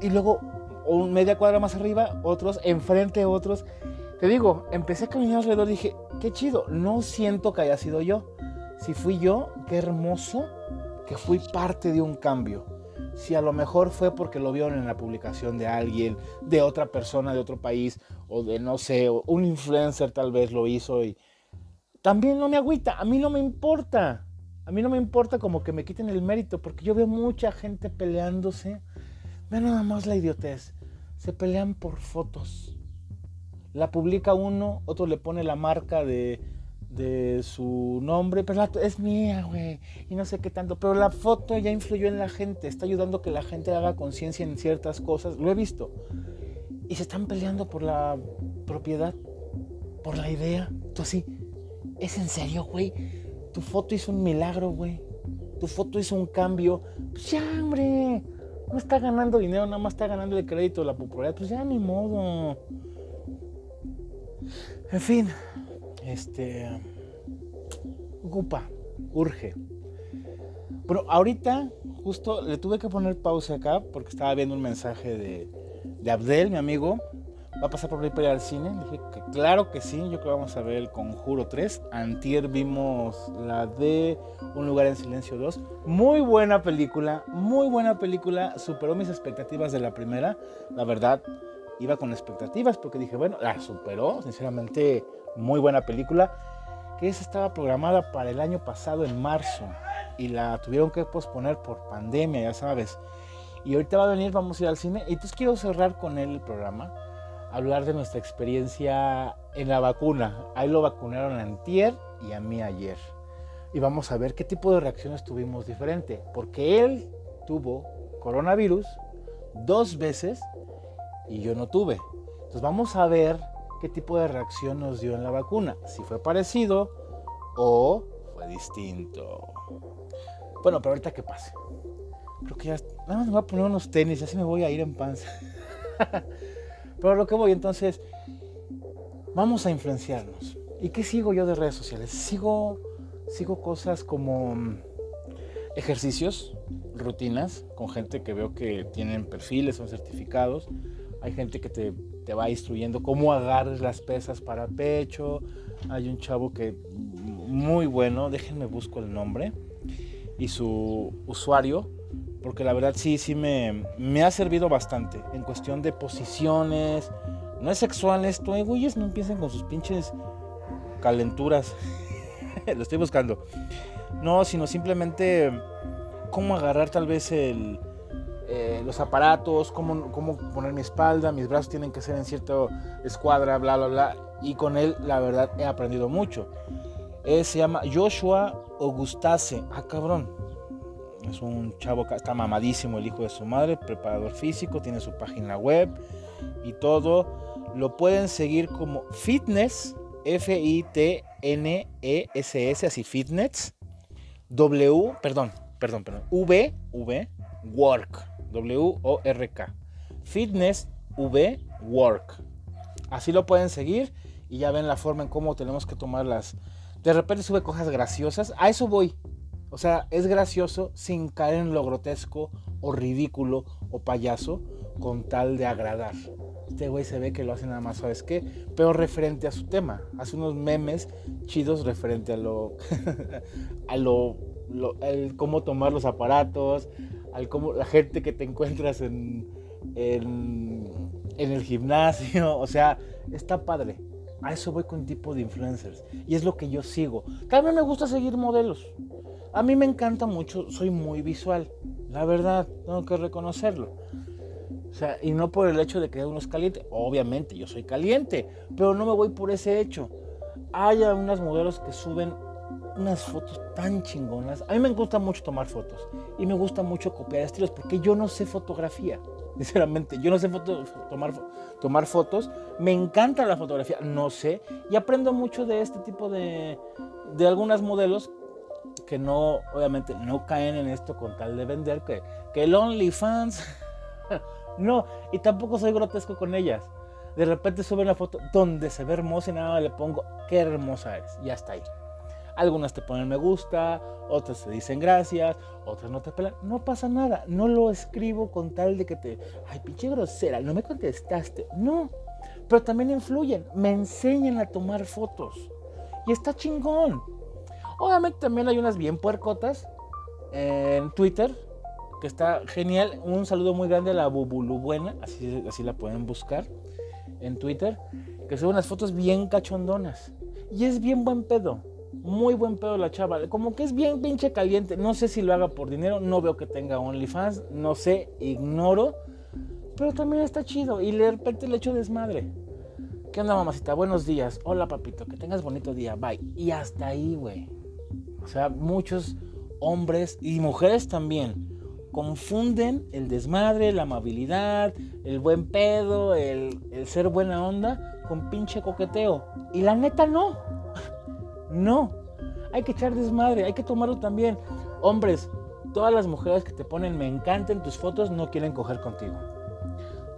Speaker 1: Y luego, un media cuadra más arriba, otros, enfrente otros. Te digo, empecé a caminar alrededor, dije, qué chido, no siento que haya sido yo. Si fui yo, qué hermoso que fui parte de un cambio. Si a lo mejor fue porque lo vieron en la publicación de alguien, de otra persona de otro país, o de no sé, un influencer tal vez lo hizo y, también no me agüita, a mí no me importa. A mí no me importa como que me quiten el mérito, porque yo veo mucha gente peleándose. Ve nada más la idiotez. Se pelean por fotos. La publica uno, otro le pone la marca de, de su nombre, pero es mía, güey, y no sé qué tanto. Pero la foto ya influyó en la gente, está ayudando a que la gente haga conciencia en ciertas cosas. Lo he visto. Y se están peleando por la propiedad, por la idea. Tú así, ¿Es en serio, güey? Tu foto hizo un milagro, güey. Tu foto hizo un cambio. Pues ya, hombre. No está ganando dinero, nada más está ganando el crédito, la popularidad. Pues ya, ni modo. En fin. Este. Ocupa. Urge. Pero ahorita, justo le tuve que poner pausa acá porque estaba viendo un mensaje de, de Abdel, mi amigo, va a pasar por ahí para al cine. dije que claro que sí, yo creo que vamos a ver el Conjuro 3. Antier vimos la de Un lugar en silencio 2. Muy buena película, muy buena película. Superó mis expectativas de la primera. La verdad, iba con expectativas porque dije, bueno, la superó. Sinceramente, muy buena película. Que esa estaba programada para el año pasado, en marzo. Y la tuvieron que posponer por pandemia, ya sabes. Y ahorita va a venir, vamos a ir al cine. Y entonces quiero cerrar con él el programa, hablar de nuestra experiencia en la vacuna. Ahí lo vacunaron a antier y a mí ayer. Y vamos a ver qué tipo de reacciones tuvimos diferente. Porque él tuvo coronavirus dos veces y yo no tuve. Entonces vamos a ver qué tipo de reacción nos dio en la vacuna. Si fue parecido o fue distinto. Bueno, pero ahorita que pase. Creo que ya. Nada más me voy a poner unos tenis, así me voy a ir en panza. pero lo que voy, entonces. Vamos a influenciarnos. ¿Y qué sigo yo de redes sociales? Sigo, sigo cosas como mm, ejercicios, rutinas, con gente que veo que tienen perfiles, son certificados. Hay gente que te, te va instruyendo cómo agarres las pesas para pecho. Hay un chavo que muy bueno, déjenme busco el nombre y su usuario, porque la verdad sí, sí me, me ha servido bastante en cuestión de posiciones. No es sexual esto, eh, güeyes, no empiecen con sus pinches calenturas. Lo estoy buscando. No, sino simplemente cómo agarrar tal vez el, eh, los aparatos, cómo, cómo poner mi espalda, mis brazos tienen que ser en cierta escuadra, bla, bla, bla. Y con él, la verdad, he aprendido mucho. Él se llama Joshua Augustase. Ah, cabrón. Es un chavo que está mamadísimo, el hijo de su madre, preparador físico, tiene su página web y todo. Lo pueden seguir como Fitness, F-I-T-N-E-S-S, así Fitness. W, perdón, perdón, perdón. V, V, Work. W-O-R-K. Fitness, V, Work. Así lo pueden seguir y ya ven la forma en cómo tenemos que tomar las, de repente sube cosas graciosas. A eso voy. O sea, es gracioso sin caer en lo grotesco o ridículo o payaso con tal de agradar. Este güey se ve que lo hace nada más, ¿sabes qué? Pero referente a su tema. Hace unos memes chidos referente a lo. a lo. cómo tomar los aparatos, al cómo la gente que te encuentras en, en, en el gimnasio. O sea, está padre. A eso voy con tipo de influencers. Y es lo que yo sigo. También me gusta seguir modelos. A mí me encanta mucho, soy muy visual. La verdad, tengo que reconocerlo. O sea, y no por el hecho de que uno es caliente. Obviamente, yo soy caliente. Pero no me voy por ese hecho. Hay unas modelos que suben unas fotos tan chingonas. A mí me gusta mucho tomar fotos. Y me gusta mucho copiar estilos porque yo no sé fotografía. Sinceramente, yo no sé tomar, tomar fotos. Me encanta la fotografía, no sé. Y aprendo mucho de este tipo de, de algunas modelos que no, obviamente, no caen en esto con tal de vender. Que, que el OnlyFans. no, y tampoco soy grotesco con ellas. De repente sube una foto donde se ve hermosa y nada le pongo, qué hermosa es. Y hasta ahí. Algunas te ponen me gusta, otras te dicen gracias, otras no te pelan. No pasa nada. No lo escribo con tal de que te. Ay, pinche grosera, no me contestaste. No. Pero también influyen. Me enseñan a tomar fotos. Y está chingón. Obviamente también hay unas bien puercotas en Twitter. Que está genial. Un saludo muy grande a la Bubulu Buena. Así, así la pueden buscar en Twitter. Que son unas fotos bien cachondonas. Y es bien buen pedo muy buen pedo la chava. Como que es bien pinche caliente. No sé si lo haga por dinero. No veo que tenga OnlyFans. No sé, ignoro. Pero también está chido. Y de repente le echo desmadre. ¿Qué onda, mamacita? Buenos días. Hola, papito. Que tengas bonito día. Bye. Y hasta ahí, güey. O sea, muchos hombres y mujeres también confunden el desmadre, la amabilidad, el buen pedo, el, el ser buena onda con pinche coqueteo. Y la neta no. No, hay que echar desmadre, hay que tomarlo también. Hombres, todas las mujeres que te ponen me encantan tus fotos no quieren coger contigo.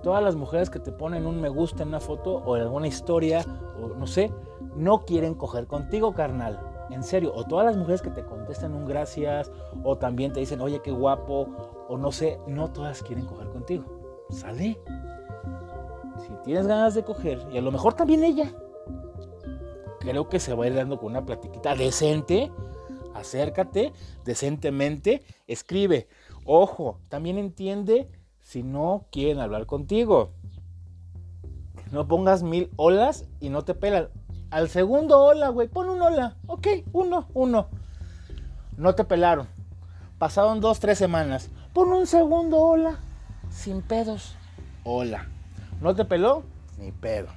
Speaker 1: Todas las mujeres que te ponen un me gusta en una foto o en alguna historia o no sé, no quieren coger contigo, carnal. En serio, o todas las mujeres que te contestan un gracias o también te dicen, "Oye, qué guapo" o no sé, no todas quieren coger contigo. Sale. Si tienes ganas de coger y a lo mejor también ella creo que se va a ir dando con una platiquita decente. Acércate decentemente, escribe. Ojo, también entiende si no quieren hablar contigo. No pongas mil olas y no te pelan. Al segundo hola, güey, pon un hola. Ok, uno, uno. No te pelaron. Pasaron dos, tres semanas. Pon un segundo hola. sin pedos. Hola. ¿No te peló? Ni pedo.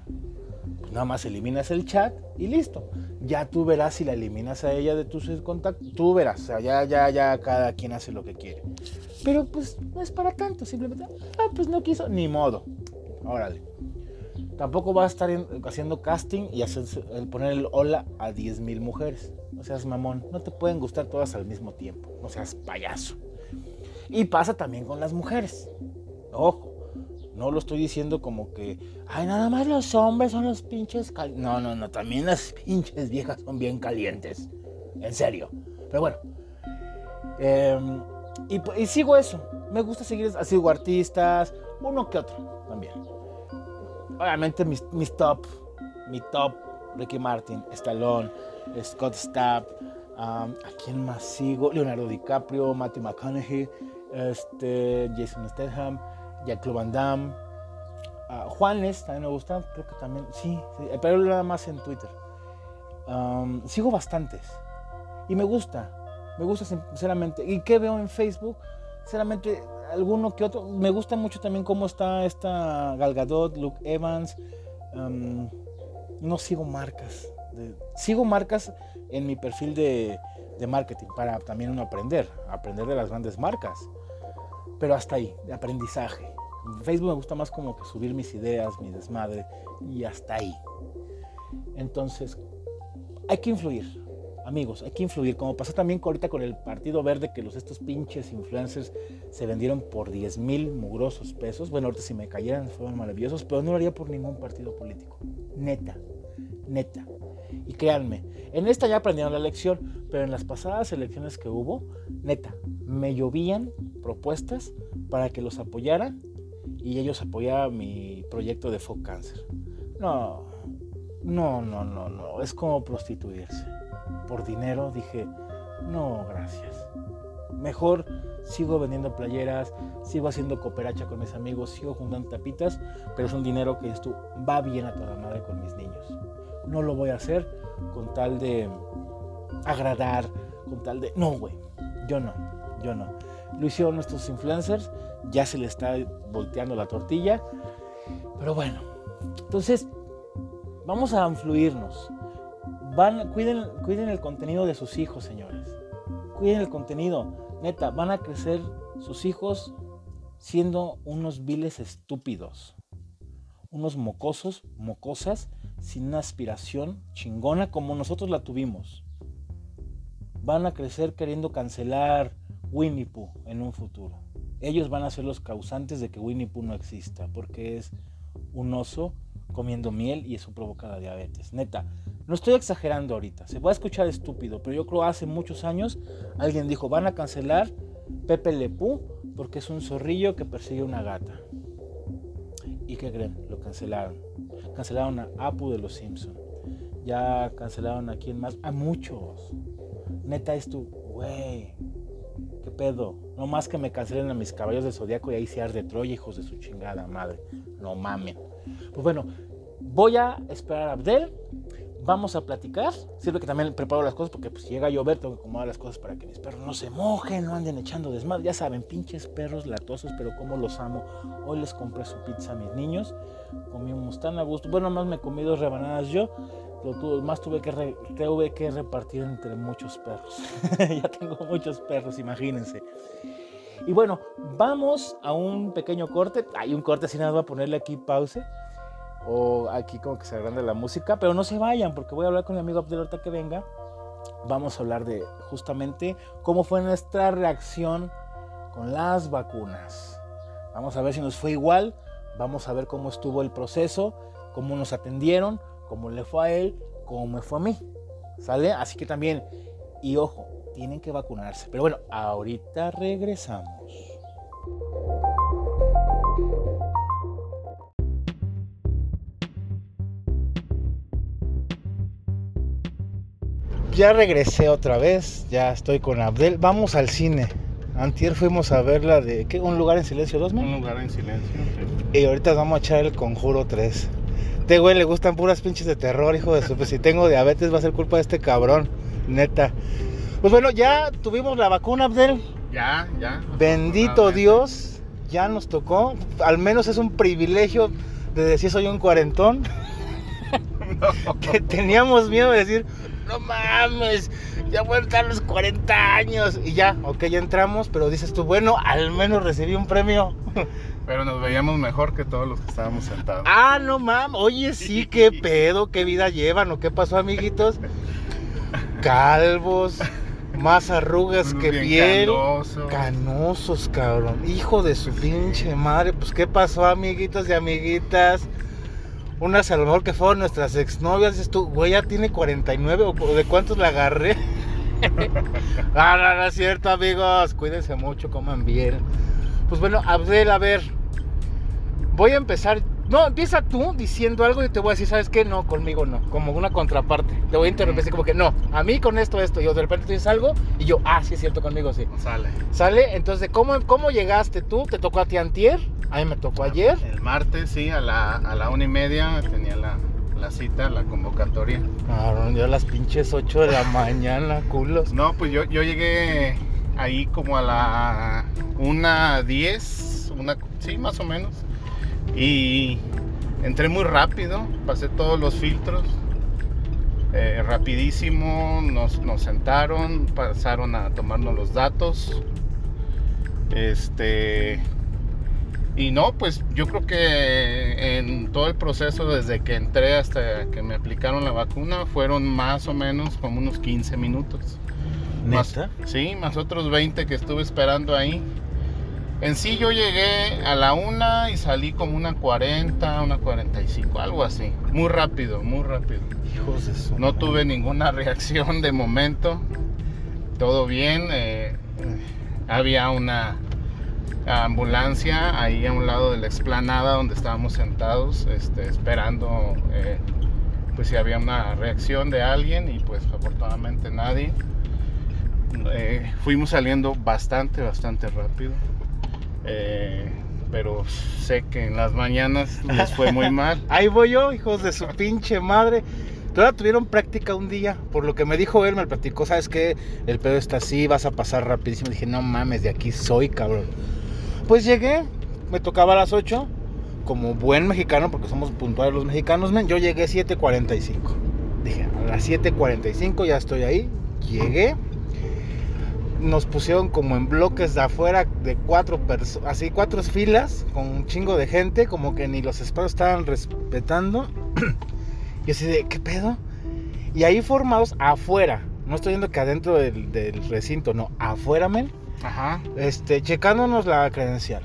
Speaker 1: Nada más eliminas el chat y listo. Ya tú verás si la eliminas a ella de tus contactos. Tú verás. O sea, ya, ya, ya cada quien hace lo que quiere. Pero pues no es para tanto. Simplemente, ah, pues no quiso. Ni modo. Órale. Tampoco va a estar haciendo casting y hacer, poner el hola a 10.000 mujeres. No seas mamón. No te pueden gustar todas al mismo tiempo. No seas payaso. Y pasa también con las mujeres. Ojo. No lo estoy diciendo como que, ay, nada más los hombres son los pinches calientes. No, no, no, también las pinches viejas son bien calientes. En serio. Pero bueno. Em, y, sigo eso. Me gusta seguir, sigo artistas, uno que otro también. Obviamente mis, top, mi top, Ricky Martin, Stallone, Scott Stapp, ¿a quién más sigo? Leonardo DiCaprio, Matthew McConaughey, este, Jason Statham, Jack Van Damme, Juanes, también me gusta, creo que también, sí, pero nada más en Twitter. sigo bastantes y me gusta, me gusta sinceramente. ¿Y qué veo en Facebook? Sinceramente, alguno que otro. Me gusta mucho también cómo está esta Galgadot, Luke Evans. no sigo marcas. sigo marcas en mi perfil de, de marketing para también uno aprender, aprender de las grandes marcas. Pero hasta ahí, de aprendizaje. Facebook me gusta más como que subir mis ideas, mi desmadre y hasta ahí. Entonces, hay que influir, amigos, hay que influir. Como pasó también ahorita con el Partido Verde, que los estos pinches influencers se vendieron por 10 mil mugrosos pesos. Bueno, ahorita si me cayeran fueron maravillosos, pero no lo haría por ningún partido político. Neta, neta. Y créanme, en esta ya aprendieron la lección, pero en las pasadas elecciones que hubo, neta, me llovían propuestas para que los apoyaran y ellos apoyaban mi proyecto de Folk Cancer. No, no, no, no, no, es como prostituirse. Por dinero dije, no, gracias. Mejor sigo vendiendo playeras, sigo haciendo cooperacha con mis amigos, sigo juntando tapitas, pero es un dinero que esto va bien a toda madre con mis niños. No lo voy a hacer con tal de agradar, con tal de... No, güey, yo no, yo no. Lo hicieron nuestros influencers, ya se le está volteando la tortilla. Pero bueno, entonces vamos a influirnos. Van, cuiden, cuiden el contenido de sus hijos, señores. Cuiden el contenido. Neta, van a crecer sus hijos siendo unos viles estúpidos. Unos mocosos, mocosas, sin una aspiración chingona como nosotros la tuvimos. Van a crecer queriendo cancelar Winnie Pooh en un futuro. Ellos van a ser los causantes de que Winnie Pooh no exista, porque es un oso comiendo miel y eso provoca la diabetes. Neta, no estoy exagerando ahorita, se va a escuchar estúpido, pero yo creo hace muchos años alguien dijo, van a cancelar Pepe Le Pooh porque es un zorrillo que persigue una gata. ¿Y qué creen? Lo cancelaron. Cancelaron a Apu de los Simpson. Ya cancelaron a quién más, a muchos. Neta, esto, güey, ¿Qué pedo? No más que me cancelen a mis caballos de zodiaco y ahí se arde Troya, hijos de su chingada madre. No mamen. Pues bueno, voy a esperar a Abdel. Vamos a platicar. Sirve que también preparo las cosas porque pues, si llega a llover tengo que acomodar las cosas para que mis perros no se mojen, no anden echando desmadre. Ya saben, pinches perros latosos, pero como los amo. Hoy les compré su pizza a mis niños. Comimos tan a gusto. Bueno, más me comí dos rebanadas yo más tuve que, tuve que repartir entre muchos perros. ya tengo muchos perros, imagínense. Y bueno, vamos a un pequeño corte. Hay un corte, así nada, voy a ponerle aquí pause. O aquí como que se agranda la música. Pero no se vayan, porque voy a hablar con mi amigo Abdel que venga. Vamos a hablar de justamente cómo fue nuestra reacción con las vacunas. Vamos a ver si nos fue igual. Vamos a ver cómo estuvo el proceso, cómo nos atendieron, como le fue a él, como me fue a mí. ¿Sale? Así que también, y ojo, tienen que vacunarse. Pero bueno, ahorita regresamos. Ya regresé otra vez, ya estoy con Abdel. Vamos al cine. Antier fuimos a ver la de. ¿Qué? ¿Un lugar en silencio 2,
Speaker 2: Un lugar en silencio.
Speaker 1: Y ahorita vamos a echar el conjuro 3 este güey le gustan puras pinches de terror, hijo de su. Pues si tengo diabetes va a ser culpa de este cabrón, neta. Pues bueno, ya tuvimos la vacuna, Abdel.
Speaker 2: Ya, ya.
Speaker 1: Bendito Dios. ya nos tocó. Al menos es un privilegio de decir soy un cuarentón. que teníamos miedo de decir, no mames, ya voy a entrar a los 40 años. Y ya, ok, ya entramos, pero dices tú, bueno, al menos recibí un premio.
Speaker 3: Pero nos veíamos mejor que todos los que estábamos sentados.
Speaker 1: Ah, no mames, oye, sí, qué pedo, qué vida llevan o qué pasó, amiguitos. Calvos, más arrugas que
Speaker 3: bien
Speaker 1: piel.
Speaker 3: canosos.
Speaker 1: Canosos, cabrón. Hijo de su pinche madre. Pues, ¿qué pasó, amiguitos y amiguitas? Unas a lo mejor que fueron nuestras exnovias. Dices tú, güey, ya tiene 49 o o de cuántos la agarré. ah, no, no es cierto, amigos. Cuídense mucho, coman bien. Pues bueno, Abdel, a ver. Voy a empezar. No, empieza tú diciendo algo y te voy a decir, ¿sabes qué? No, conmigo no. Como una contraparte. Te voy a interrumpir así como que no. A mí con esto, esto. Y yo de repente tú dices algo y yo, ah, sí es cierto, conmigo sí.
Speaker 3: Sale.
Speaker 1: ¿Sale? Entonces, ¿cómo, ¿cómo llegaste tú? ¿Te tocó a ti antier? A mí me tocó ayer.
Speaker 3: El martes, sí, a la, a la una y media tenía la, la cita, la convocatoria.
Speaker 1: Cabrón, yo a las pinches 8 de la mañana, culos.
Speaker 3: No, pues yo, yo llegué ahí como a la una diez, una, sí, más o menos. Y entré muy rápido, pasé todos los filtros. eh, rapidísimo, nos, nos sentaron, pasaron a tomarnos los datos. Este. Y no, pues yo creo que en todo el proceso, desde que entré hasta que me aplicaron la vacuna, fueron más o menos como unos 15 minutos. Más-
Speaker 1: ¿Neta?
Speaker 3: sí, más otros 20 que estuve esperando ahí. En sí yo llegué a la una y salí como una 40, una 45, algo así. Muy rápido, muy rápido.
Speaker 1: Hijos de su
Speaker 3: No tuve ninguna reacción de momento. Todo bien. eh, había una ambulancia ahí a un lado de la explanada donde estábamos sentados, este, esperando eh, pues si había una reacción de alguien y pues afortunadamente nadie. Eh, fuimos saliendo bastante, bastante rápido. Eh, pero sé que en las mañanas les fue muy mal.
Speaker 1: Ahí voy yo, hijos de su pinche madre. Todavía tuvieron práctica un día, por lo que me dijo él, me platicó, ¿sabes qué? El pedo está así, vas a pasar rapidísimo. Dije, no mames, de aquí soy, cabrón. Pues llegué, me tocaba a las 8, como buen mexicano, porque somos puntuales los mexicanos, men, yo llegué 7.45. Dije, a las 7.45 ya estoy ahí, llegué. Nos pusieron como en bloques de afuera de cuatro personas, así cuatro filas, con un chingo de gente, como que ni los espacios estaban respetando. y así de, ¿qué pedo? Y ahí formados afuera, no estoy viendo que adentro del, del recinto, no, afuera, men,
Speaker 3: Ajá.
Speaker 1: este, checándonos la credencial.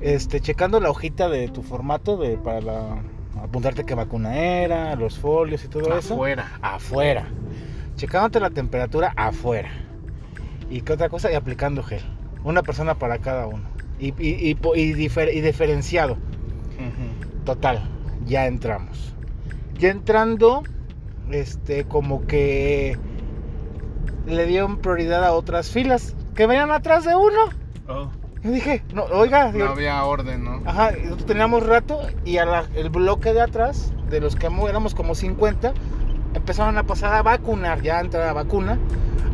Speaker 1: Este, checando la hojita de tu formato de para la, apuntarte qué vacuna era, los folios y todo eso.
Speaker 3: Afuera.
Speaker 1: Afuera. Checándote la temperatura afuera. ¿Y qué otra cosa? Y aplicando gel. Una persona para cada uno. Y, y, y po- y difer- y diferenciado. Total, ya entramos. Ya entrando, este, como que le dieron prioridad a otras filas que venían atrás de uno.
Speaker 3: Oh,
Speaker 1: Yo dije, no, oiga,
Speaker 3: no
Speaker 1: digo,
Speaker 3: había orden, ¿no?
Speaker 1: ajá, nosotros teníamos rato y a la- el bloque de atrás, de los que mo- éramos como 50, empezaron a pasar a vacunar, ya entra la vacuna.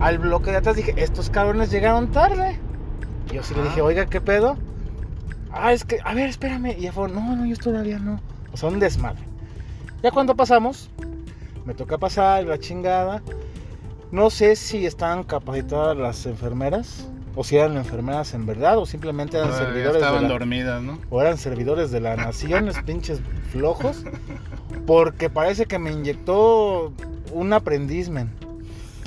Speaker 1: Al bloque de atrás dije, estos cabrones llegaron tarde. Y yo sí le dije, oiga, ¿qué pedo? Ah, es que, a ver, espérame. Y ya fue, no, no, yo todavía no. O sea, un desmadre. Ya cuando pasamos, me toca pasar la chingada. No sé si estaban capacitadas las enfermeras, o si eran enfermeras en verdad, o simplemente eran
Speaker 3: Todavía
Speaker 1: servidores de
Speaker 3: estaban
Speaker 1: la,
Speaker 3: dormidas, ¿no?
Speaker 1: o eran servidores de la nación, los pinches flojos. Porque parece que me inyectó un aprendiz, men.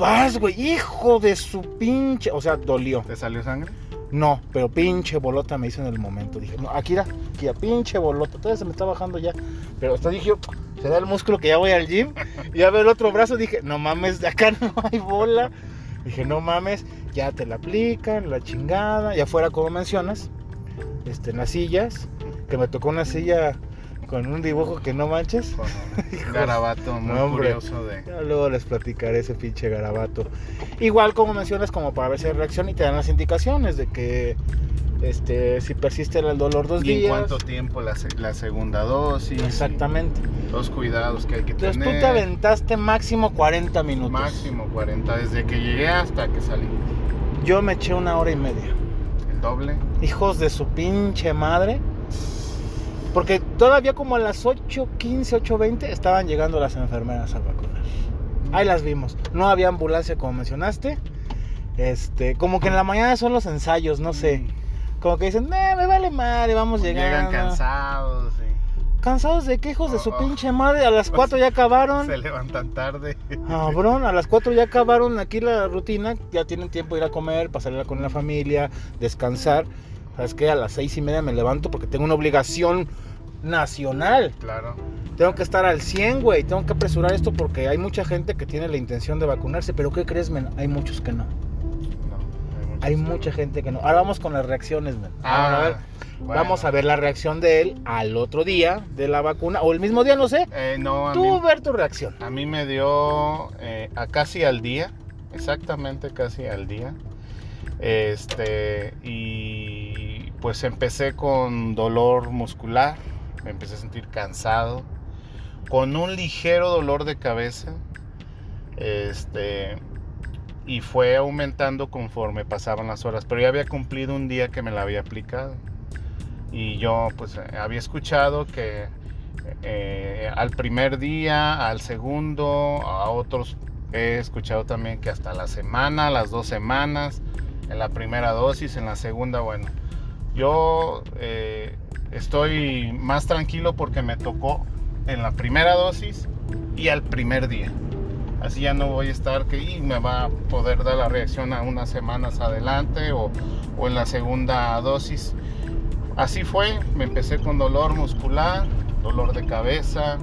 Speaker 1: Paz, güey, hijo de su pinche. O sea, dolió.
Speaker 3: ¿Te salió sangre?
Speaker 1: No, pero pinche bolota me hizo en el momento. Dije, no, aquí era, aquí era, pinche bolota. Todavía se me está bajando ya. Pero hasta dije, será el músculo que ya voy al gym. Y ya veo el otro brazo. Dije, no mames, de acá no hay bola. Dije, no mames, ya te la aplican, la chingada. Y afuera, como mencionas, este, en las sillas, que me tocó una silla con un dibujo que no manches.
Speaker 3: Con un garabato muy
Speaker 1: No,
Speaker 3: curioso de...
Speaker 1: Ya luego les platicaré ese pinche garabato. Igual como mencionas, como para ver si hay reacción y te dan las indicaciones de que este si persiste el dolor dos
Speaker 3: ¿Y en
Speaker 1: días.
Speaker 3: cuánto tiempo la, se- la segunda dosis?
Speaker 1: Exactamente.
Speaker 3: Los cuidados que hay que
Speaker 1: Entonces
Speaker 3: tener.
Speaker 1: tú te aventaste máximo 40 minutos.
Speaker 3: Máximo 40, desde que llegué hasta que salí.
Speaker 1: Yo me eché una hora y media.
Speaker 3: doble.
Speaker 1: Hijos de su pinche madre. Porque todavía como a las 8.15, 8.20 estaban llegando las enfermeras a vacunar. Ahí las vimos. No había ambulancia como mencionaste. Este, como que en la mañana son los ensayos, no sé. Como que dicen, "Eh, me vale madre, vamos llegando.
Speaker 3: Llegan cansados.
Speaker 1: ¿Cansados de qué hijos de su
Speaker 3: Oh, oh.
Speaker 1: pinche madre? A las 4 ya acabaron.
Speaker 3: Se levantan tarde.
Speaker 1: Cabrón, a las 4 ya acabaron aquí la rutina, ya tienen tiempo de ir a comer, pasarla con la familia, descansar. ¿Sabes qué? A las seis y media me levanto porque tengo una obligación nacional.
Speaker 3: Claro.
Speaker 1: Tengo que estar al 100, güey. Tengo que apresurar esto porque hay mucha gente que tiene la intención de vacunarse. Pero ¿qué crees, men? Hay muchos que no.
Speaker 3: No,
Speaker 1: Hay mucha gente que no. Ahora vamos con las reacciones, men.
Speaker 3: Ah,
Speaker 1: a ver.
Speaker 3: bueno.
Speaker 1: Vamos a ver la reacción de él al otro día de la vacuna. O el mismo día, no sé.
Speaker 3: Eh, no, a
Speaker 1: Tú
Speaker 3: mí,
Speaker 1: ver tu reacción.
Speaker 3: a mí me dio eh, a casi al día, exactamente casi al día. Este, y pues empecé con dolor muscular, me empecé a sentir cansado, con un ligero dolor de cabeza. Este, y fue aumentando conforme pasaban las horas, pero ya había cumplido un día que me la había aplicado. Y yo pues eh, había escuchado que eh, al primer día, al segundo, a otros he escuchado también que hasta la semana, las dos semanas, en la primera dosis, en la segunda, bueno, yo eh, estoy más tranquilo porque me tocó en la primera dosis y al primer día. Así ya no voy a estar que y me va a poder dar la reacción a unas semanas adelante o, o en la segunda dosis. Así fue, me empecé con dolor muscular, dolor de cabeza,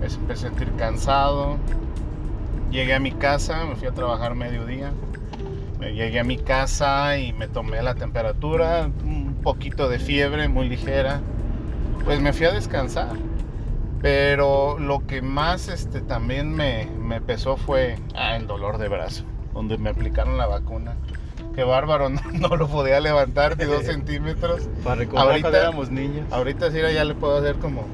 Speaker 3: me empecé a sentir cansado. Llegué a mi casa, me fui a trabajar mediodía. Me llegué a mi casa y me tomé la temperatura, poquito de fiebre muy ligera. Pues me fui a descansar. Pero lo que más este, también me, me pesó fue ah, el dolor de brazo, donde me aplicaron la vacuna. Qué bárbaro, no, no lo podía levantar ni dos centímetros.
Speaker 1: Para recordar
Speaker 3: Ahorita-
Speaker 1: éramos niños.
Speaker 3: Ahorita sí ya le puedo hacer como,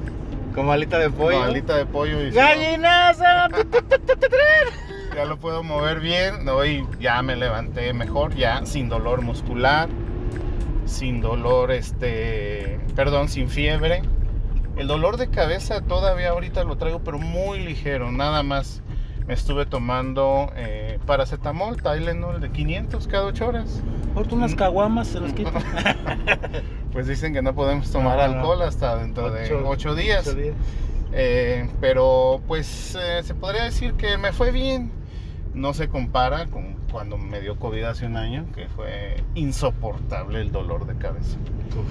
Speaker 1: Como alita de pollo.
Speaker 3: como alita de pollo y
Speaker 1: ¡Gallinaza!
Speaker 3: ya lo puedo mover bien. Hoy ya me levanté mejor, ya sin dolor muscular, sin dolor, este, perdón, sin fiebre. El dolor de cabeza todavía ahorita lo traigo, pero muy ligero, nada más. Me estuve tomando eh, paracetamol, Tylenol de 500 cada 8 horas.
Speaker 1: Ahorita unas caguamas se los quito.
Speaker 3: Pues dicen que no podemos tomar
Speaker 1: No, no.
Speaker 3: alcohol hasta dentro de
Speaker 1: Ocho-
Speaker 3: 8 días.
Speaker 1: Ocho días.
Speaker 3: Eh, pero pues eh, se podría decir que me fue bien. No se compara con cuando me dio COVID hace un año, que fue insoportable el dolor de cabeza.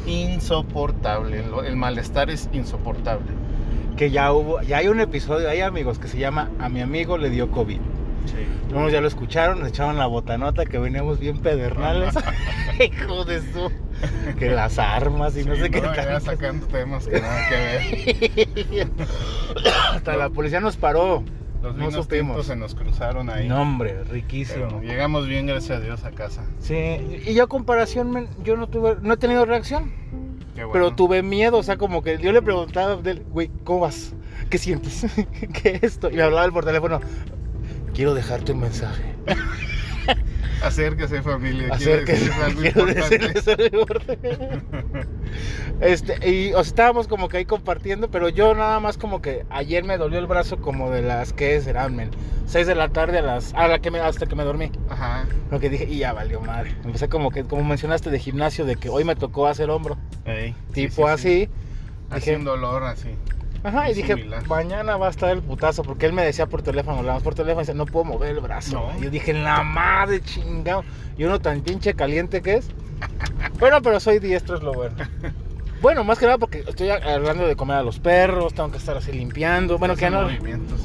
Speaker 3: Insoportable. El, el malestar es insoportable.
Speaker 1: Que ya hubo, ya hay un episodio ahí, amigos, que se llama A mi amigo le dio COVID. Unos ya lo escucharon, nos echaban la botanota que veníamos bien pedernales. Hijo de su. Que las armas y no
Speaker 3: Sí,
Speaker 1: sé qué
Speaker 3: ya sacando temas que nada que ver.
Speaker 1: Hasta la policía nos paró.
Speaker 3: Los
Speaker 1: No
Speaker 3: vinos
Speaker 1: supimos.
Speaker 3: tintos se nos cruzaron ahí.
Speaker 1: No, hombre,
Speaker 3: Pero
Speaker 1: riquísimo.
Speaker 3: llegamos bien, gracias a Dios, a casa.
Speaker 1: Sí, y yo a comparación, yo no tuve, no he tenido reacción,
Speaker 3: Qué bueno.
Speaker 1: pero tuve miedo, o sea, como que yo le preguntaba, güey, ¿cómo vas? ¿Qué sientes? ¿Qué es esto? Y me hablaba él por teléfono, quiero dejarte un mensaje.
Speaker 3: Acérquese, familia.
Speaker 1: Acérquese, quiero decirles algo importante. Este, y o sea, estábamos como que ahí compartiendo, pero yo nada más como que ayer me dolió el brazo como de las que serán, men, 6 de la tarde a las a la que me, hasta que me dormí.
Speaker 3: Ajá.
Speaker 1: Lo que dije, y ya valió madre. Empecé como que, como mencionaste de gimnasio, de que hoy me tocó hacer hombro.
Speaker 3: Ey, sí,
Speaker 1: Tipo
Speaker 3: sí, sí.
Speaker 1: así.
Speaker 3: Así
Speaker 1: Dije-
Speaker 3: un dolor así.
Speaker 1: Ajá, y dije,
Speaker 3: similar.
Speaker 1: mañana va a estar el putazo, porque él me decía por teléfono, hablamos por teléfono, y dice, no puedo mover el brazo.
Speaker 3: No.
Speaker 1: Y yo dije, la madre chingado. Y uno tan pinche caliente que es. bueno, pero soy diestro, es lo bueno. Bueno, más que nada porque estoy hablando de comer a los perros, tengo que estar así limpiando. Bueno, que no.
Speaker 3: sí.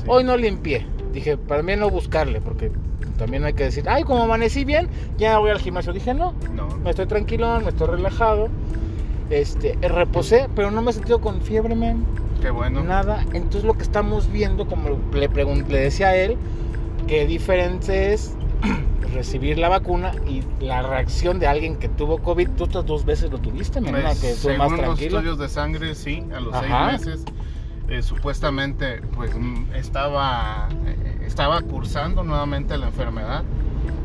Speaker 1: Hoy no limpié. Dije, para mí no buscarle, porque también hay que decir, ay, como amanecí bien, ya voy al gimnasio. Dije, no,
Speaker 3: No.
Speaker 1: me estoy tranquilón, me estoy relajado. Este, reposé, pero no me he sentido con fiebre, man.
Speaker 3: Qué bueno.
Speaker 1: Nada. Entonces lo que estamos viendo, como le, le decía a él, que diferente es recibir la vacuna y la reacción de alguien que tuvo COVID. Tú otras dos veces lo tuviste, una
Speaker 3: Pues,
Speaker 1: que
Speaker 3: según
Speaker 1: más
Speaker 3: los
Speaker 1: tranquilo.
Speaker 3: estudios de sangre, sí, a los
Speaker 1: Ajá.
Speaker 3: seis meses, eh, supuestamente, pues mm, estaba, eh, estaba cursando nuevamente la enfermedad,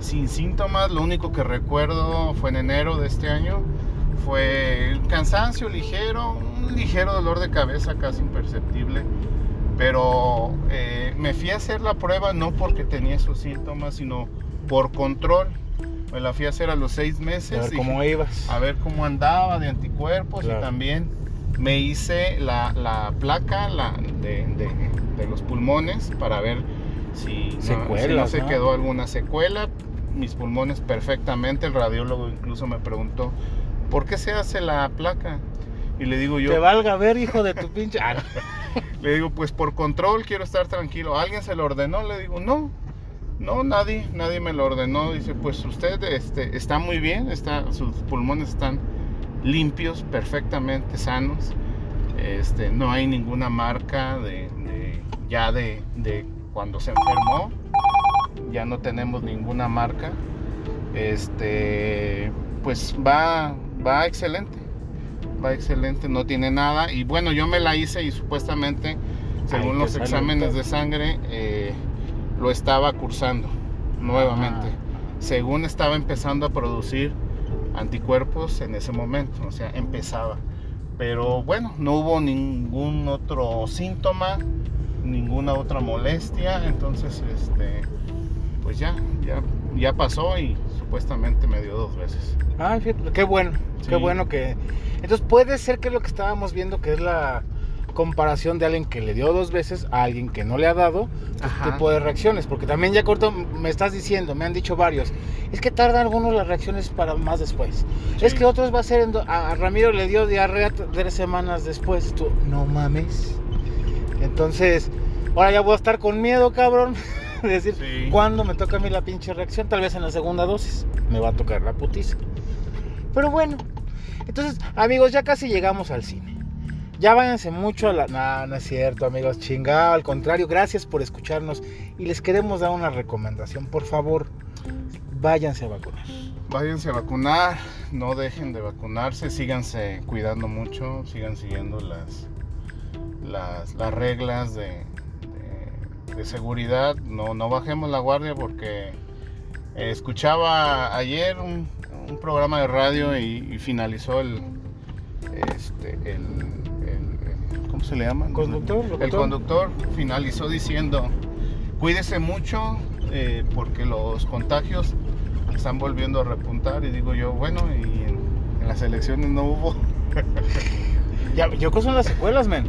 Speaker 3: sin síntomas. Lo único que recuerdo fue en enero de este año, fue cansancio ligero, un ligero dolor de cabeza casi imperceptible, pero eh, me fui a hacer la prueba no porque tenía esos síntomas, sino por control. Me la fui a hacer a los seis meses.
Speaker 1: A ver
Speaker 3: y-
Speaker 1: cómo ibas.
Speaker 3: a ver cómo andaba de anticuerpos
Speaker 1: Claro.
Speaker 3: y también me hice la, la placa la de, de- de los pulmones para ver si, no- si no,
Speaker 1: Secuelas,
Speaker 3: se
Speaker 1: ¿no?
Speaker 3: quedó alguna secuela. Mis pulmones perfectamente. El radiólogo incluso me preguntó, ¿por qué se hace la placa? Y le digo yo,
Speaker 1: Te valga ver, hijo de tu pinche. Ah,
Speaker 3: le digo, pues por control quiero estar tranquilo. ¿Alguien se lo ordenó? Le digo, no. No, nadie, nadie me lo ordenó. Dice, pues usted este, está muy bien, está, sus pulmones están limpios, perfectamente sanos. Este, no hay ninguna marca de, de- ya de, de cuando se enfermó. Ya no tenemos ninguna marca. Este, pues va, va excelente. Va excelente, no tiene nada. Y bueno, yo me la hice y supuestamente, según los exámenes de sangre, eh, lo estaba cursando nuevamente. Según estaba empezando a producir anticuerpos en ese momento, o sea, empezaba. Pero bueno, no hubo ningún otro síntoma, ninguna otra molestia, entonces, este, pues ya, ya, ya pasó y supuestamente me dio dos veces.
Speaker 1: Fíjate, qué bueno,
Speaker 3: Sí.
Speaker 1: qué bueno que... Entonces puede ser que lo que estábamos viendo, que es la comparación de alguien que le dio dos veces a alguien que no le ha dado,
Speaker 3: Ajá.
Speaker 1: tipo de reacciones, porque también ya corto me estás diciendo, me han dicho varios, es que tardan algunos las reacciones para más después.
Speaker 3: Sí.
Speaker 1: Es que otros va a ser, en do- a Ramiro le dio diarrea tres semanas después, tú, no mames. Entonces, ahora ya voy a estar con miedo, cabrón, decir,
Speaker 3: Sí.
Speaker 1: ¿cuándo me toca a mí la pinche reacción? Tal vez en la segunda dosis me va a tocar la putiza. Pero bueno, entonces, amigos, ya casi llegamos al cine. Ya váyanse mucho a la... No, no es cierto, amigos, chingado. Al contrario, gracias por escucharnos. Y les queremos dar una recomendación. Por favor, váyanse a vacunar.
Speaker 3: Váyanse a vacunar, no dejen de vacunarse, síganse cuidando mucho, sigan siguiendo las, las, las reglas de, de- seguridad, no, no bajemos la guardia porque eh, escuchaba ayer un, un programa de radio y, y finalizó el, este, el, el- el- ¿cómo se le llama?
Speaker 1: ¿Conductor?
Speaker 3: El conductor finalizó diciendo, cuídese mucho eh, porque los contagios están volviendo a repuntar y digo yo, bueno, y en, en las elecciones no hubo,
Speaker 1: Ya, yo creo que son las secuelas, men.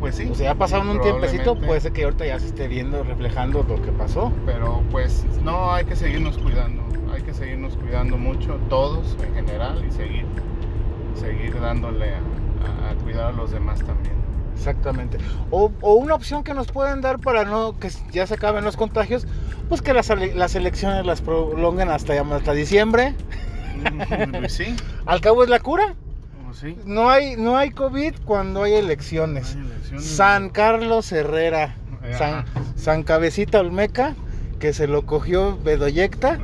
Speaker 3: Pues sí,
Speaker 1: O sea, ya pasaron un tiempecito, puede ser que ahorita ya se esté viendo, reflejando lo que pasó.
Speaker 3: pero pues no, hay que seguirnos cuidando, hay que seguirnos cuidando mucho, todos en general, y seguir, seguir dándole a, a- cuidar a los demás también.
Speaker 1: Exactamente. O, o una opción que nos pueden dar para no que ya se acaben los contagios, pues que las, las elecciones las prolonguen hasta, hasta diciembre.
Speaker 3: pues sí,
Speaker 1: Al cabo es la cura.
Speaker 3: Pues sí.
Speaker 1: No hay, no hay COVID cuando hay elecciones.
Speaker 3: Hay elecciones.
Speaker 1: San Carlos Herrera,
Speaker 3: Ajá.
Speaker 1: San, San Cabecita Olmeca, que se lo cogió Bedoyecta.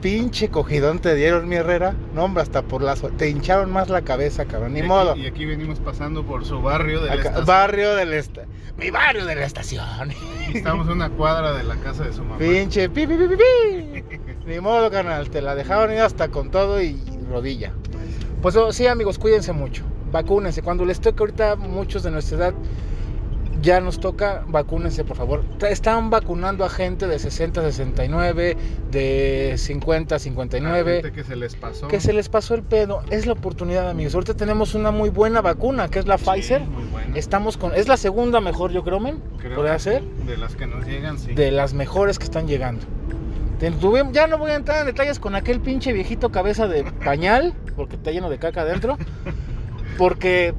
Speaker 1: Pinche cogidón te dieron, mi Herrera. No, hombre, hasta por las. Te hincharon más la cabeza, cabrón. Ni
Speaker 3: Y aquí-
Speaker 1: modo.
Speaker 3: Y aquí venimos pasando por su barrio de la
Speaker 1: Acá-
Speaker 3: estación.
Speaker 1: barrio del esta- Mi barrio de la estación.
Speaker 3: Estamos a una cuadra de la casa de su mamá.
Speaker 1: Pinche pi, pi, pi, pi, pi. Ni modo, canal. Te la dejaron ir hasta con todo y rodilla. Pues oh, sí, amigos, cuídense mucho. Vacúnense. Cuando les toque ahorita, muchos de nuestra edad ya nos toca, vacúnense, por favor. Están vacunando a gente de 60, 69, de 50,
Speaker 3: La
Speaker 1: 59.
Speaker 3: gente que se les pasó.
Speaker 1: Que se les pasó el pedo. Es la oportunidad, amigos. Ahorita tenemos una muy buena vacuna, que es la
Speaker 3: Sí,
Speaker 1: Pfizer.
Speaker 3: muy buena.
Speaker 1: Estamos con. Es la segunda mejor, yo creo, men.
Speaker 3: Creo De las que nos llegan, sí.
Speaker 1: de las mejores que están llegando. Ya no voy a entrar en detalles con aquel pinche viejito cabeza de pañal, porque está lleno de caca adentro. Porque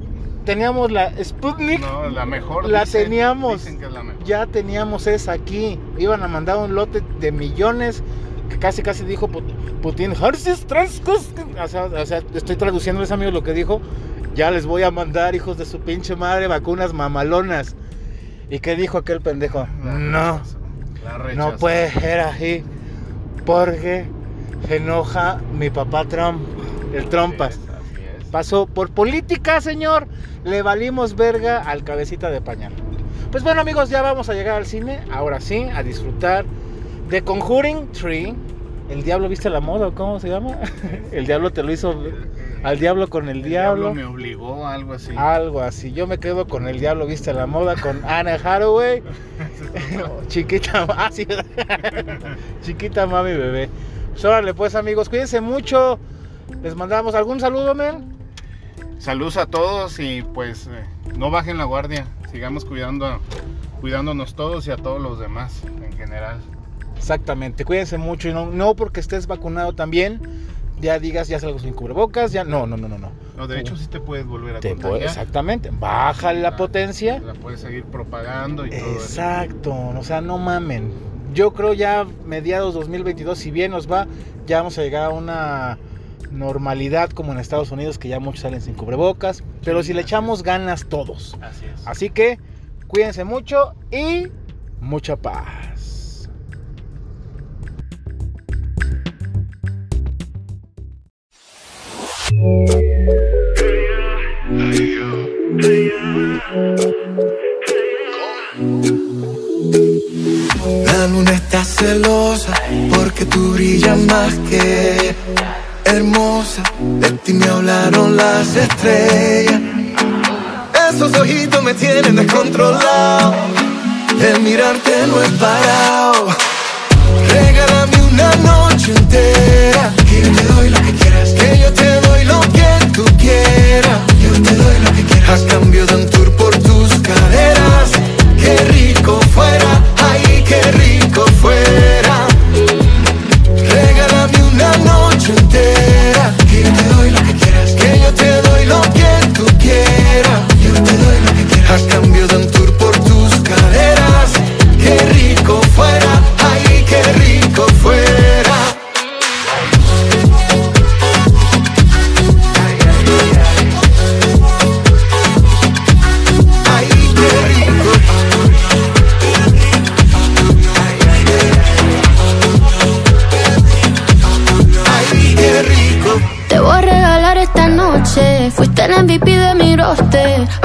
Speaker 1: teníamos la Sputnik,
Speaker 3: No, la mejor.
Speaker 1: La
Speaker 3: dicen-
Speaker 1: teníamos.
Speaker 3: Dicen que es la mejor.
Speaker 1: ya teníamos esa aquí. Iban a mandar un lote de millones, que casi casi dijo Put- Putin, o sea, o sea, estoy traduciéndoles amigos lo que dijo. Ya les voy a mandar, hijos de su pinche madre, vacunas mamalonas. ¿Y qué dijo aquel pendejo?
Speaker 3: La
Speaker 1: No.
Speaker 3: la
Speaker 1: No puede ser así porque se enoja mi papá Trump, el
Speaker 3: es.
Speaker 1: Pasó por política, señor. Le valimos verga al cabecita de pañal. Pues bueno, amigos, ya vamos a llegar al cine. Ahora sí, a disfrutar de Conjuring 3. El diablo viste la moda, ¿o ¿cómo se llama? El diablo te lo hizo. Al diablo con el, diablo.
Speaker 3: me obligó, algo así.
Speaker 1: Algo así. Yo me quedo con el diablo viste la moda con Anna Hathaway. Chiquita, ah, sí, Chiquita mami bebé. Pues órale pues amigos, cuídense mucho. Les mandamos algún saludo, men.
Speaker 3: Saludos a todos y pues eh, no bajen la guardia. Sigamos cuidando, cuidándonos todos y a todos los demás en general.
Speaker 1: Exactamente, cuídense mucho y no, no porque estés vacunado también, ya digas, ya salgo sin cubrebocas, ya no, no, no, no.
Speaker 3: No, de hecho sí te puedes volver a
Speaker 1: Te
Speaker 3: contagiar.
Speaker 1: puede- exactamente, baja la
Speaker 3: La-
Speaker 1: potencia.
Speaker 3: La puedes seguir propagando y todo eso.
Speaker 1: Exacto, o sea, no mamen. Yo creo ya mediados 2022, si bien nos va, ya vamos a llegar a una normalidad como en Estados Unidos, que ya muchos salen sin cubrebocas, pero si le echamos ganas todos.
Speaker 3: Así es.
Speaker 1: Así que cuídense mucho y mucha paz.
Speaker 4: Celosa porque tú brillas más que hermosa. De ti me hablaron las estrellas. Esos ojitos me tienen descontrolado. El mirarte no es parado. Regálame una noche entera. Que yo te doy lo que quieras. Que yo te doy lo que tú quieras. Yo te doy lo que quieras. A cambio de un tour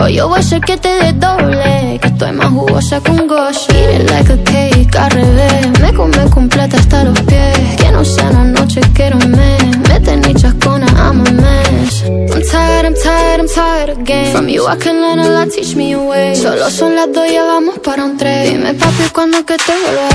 Speaker 5: Hoy yo voy a hacer que te desdoble. Que estoy más jugosa un gosh. Eat it like a cake, al revés. Me come completa hasta los pies. Que no sea una noche, quiero un mes. Mete ni chascona, I'm a mess. I'm tired, I'm tired, I'm tired again. From you I can learn a lot, teach me a way. Solo son las dos, ya vamos para un tren. Dime papi, cuando que te vuelva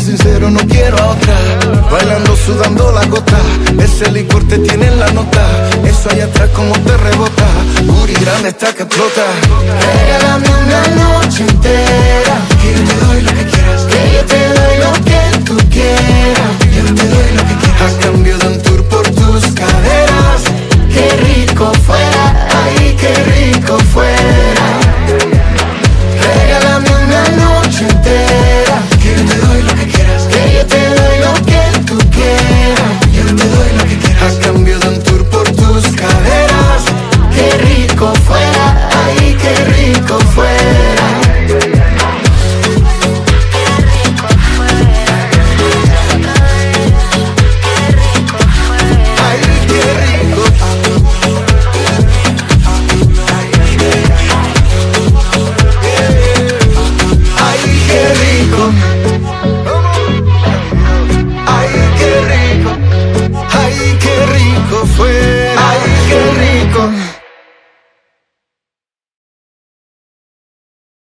Speaker 4: sincero no quiero a otra. Bailando, sudando la gota, ese licor te tiene en la nota. Eso allá atrás como te rebota, Guri grande está que explota. Regálame una noche entera,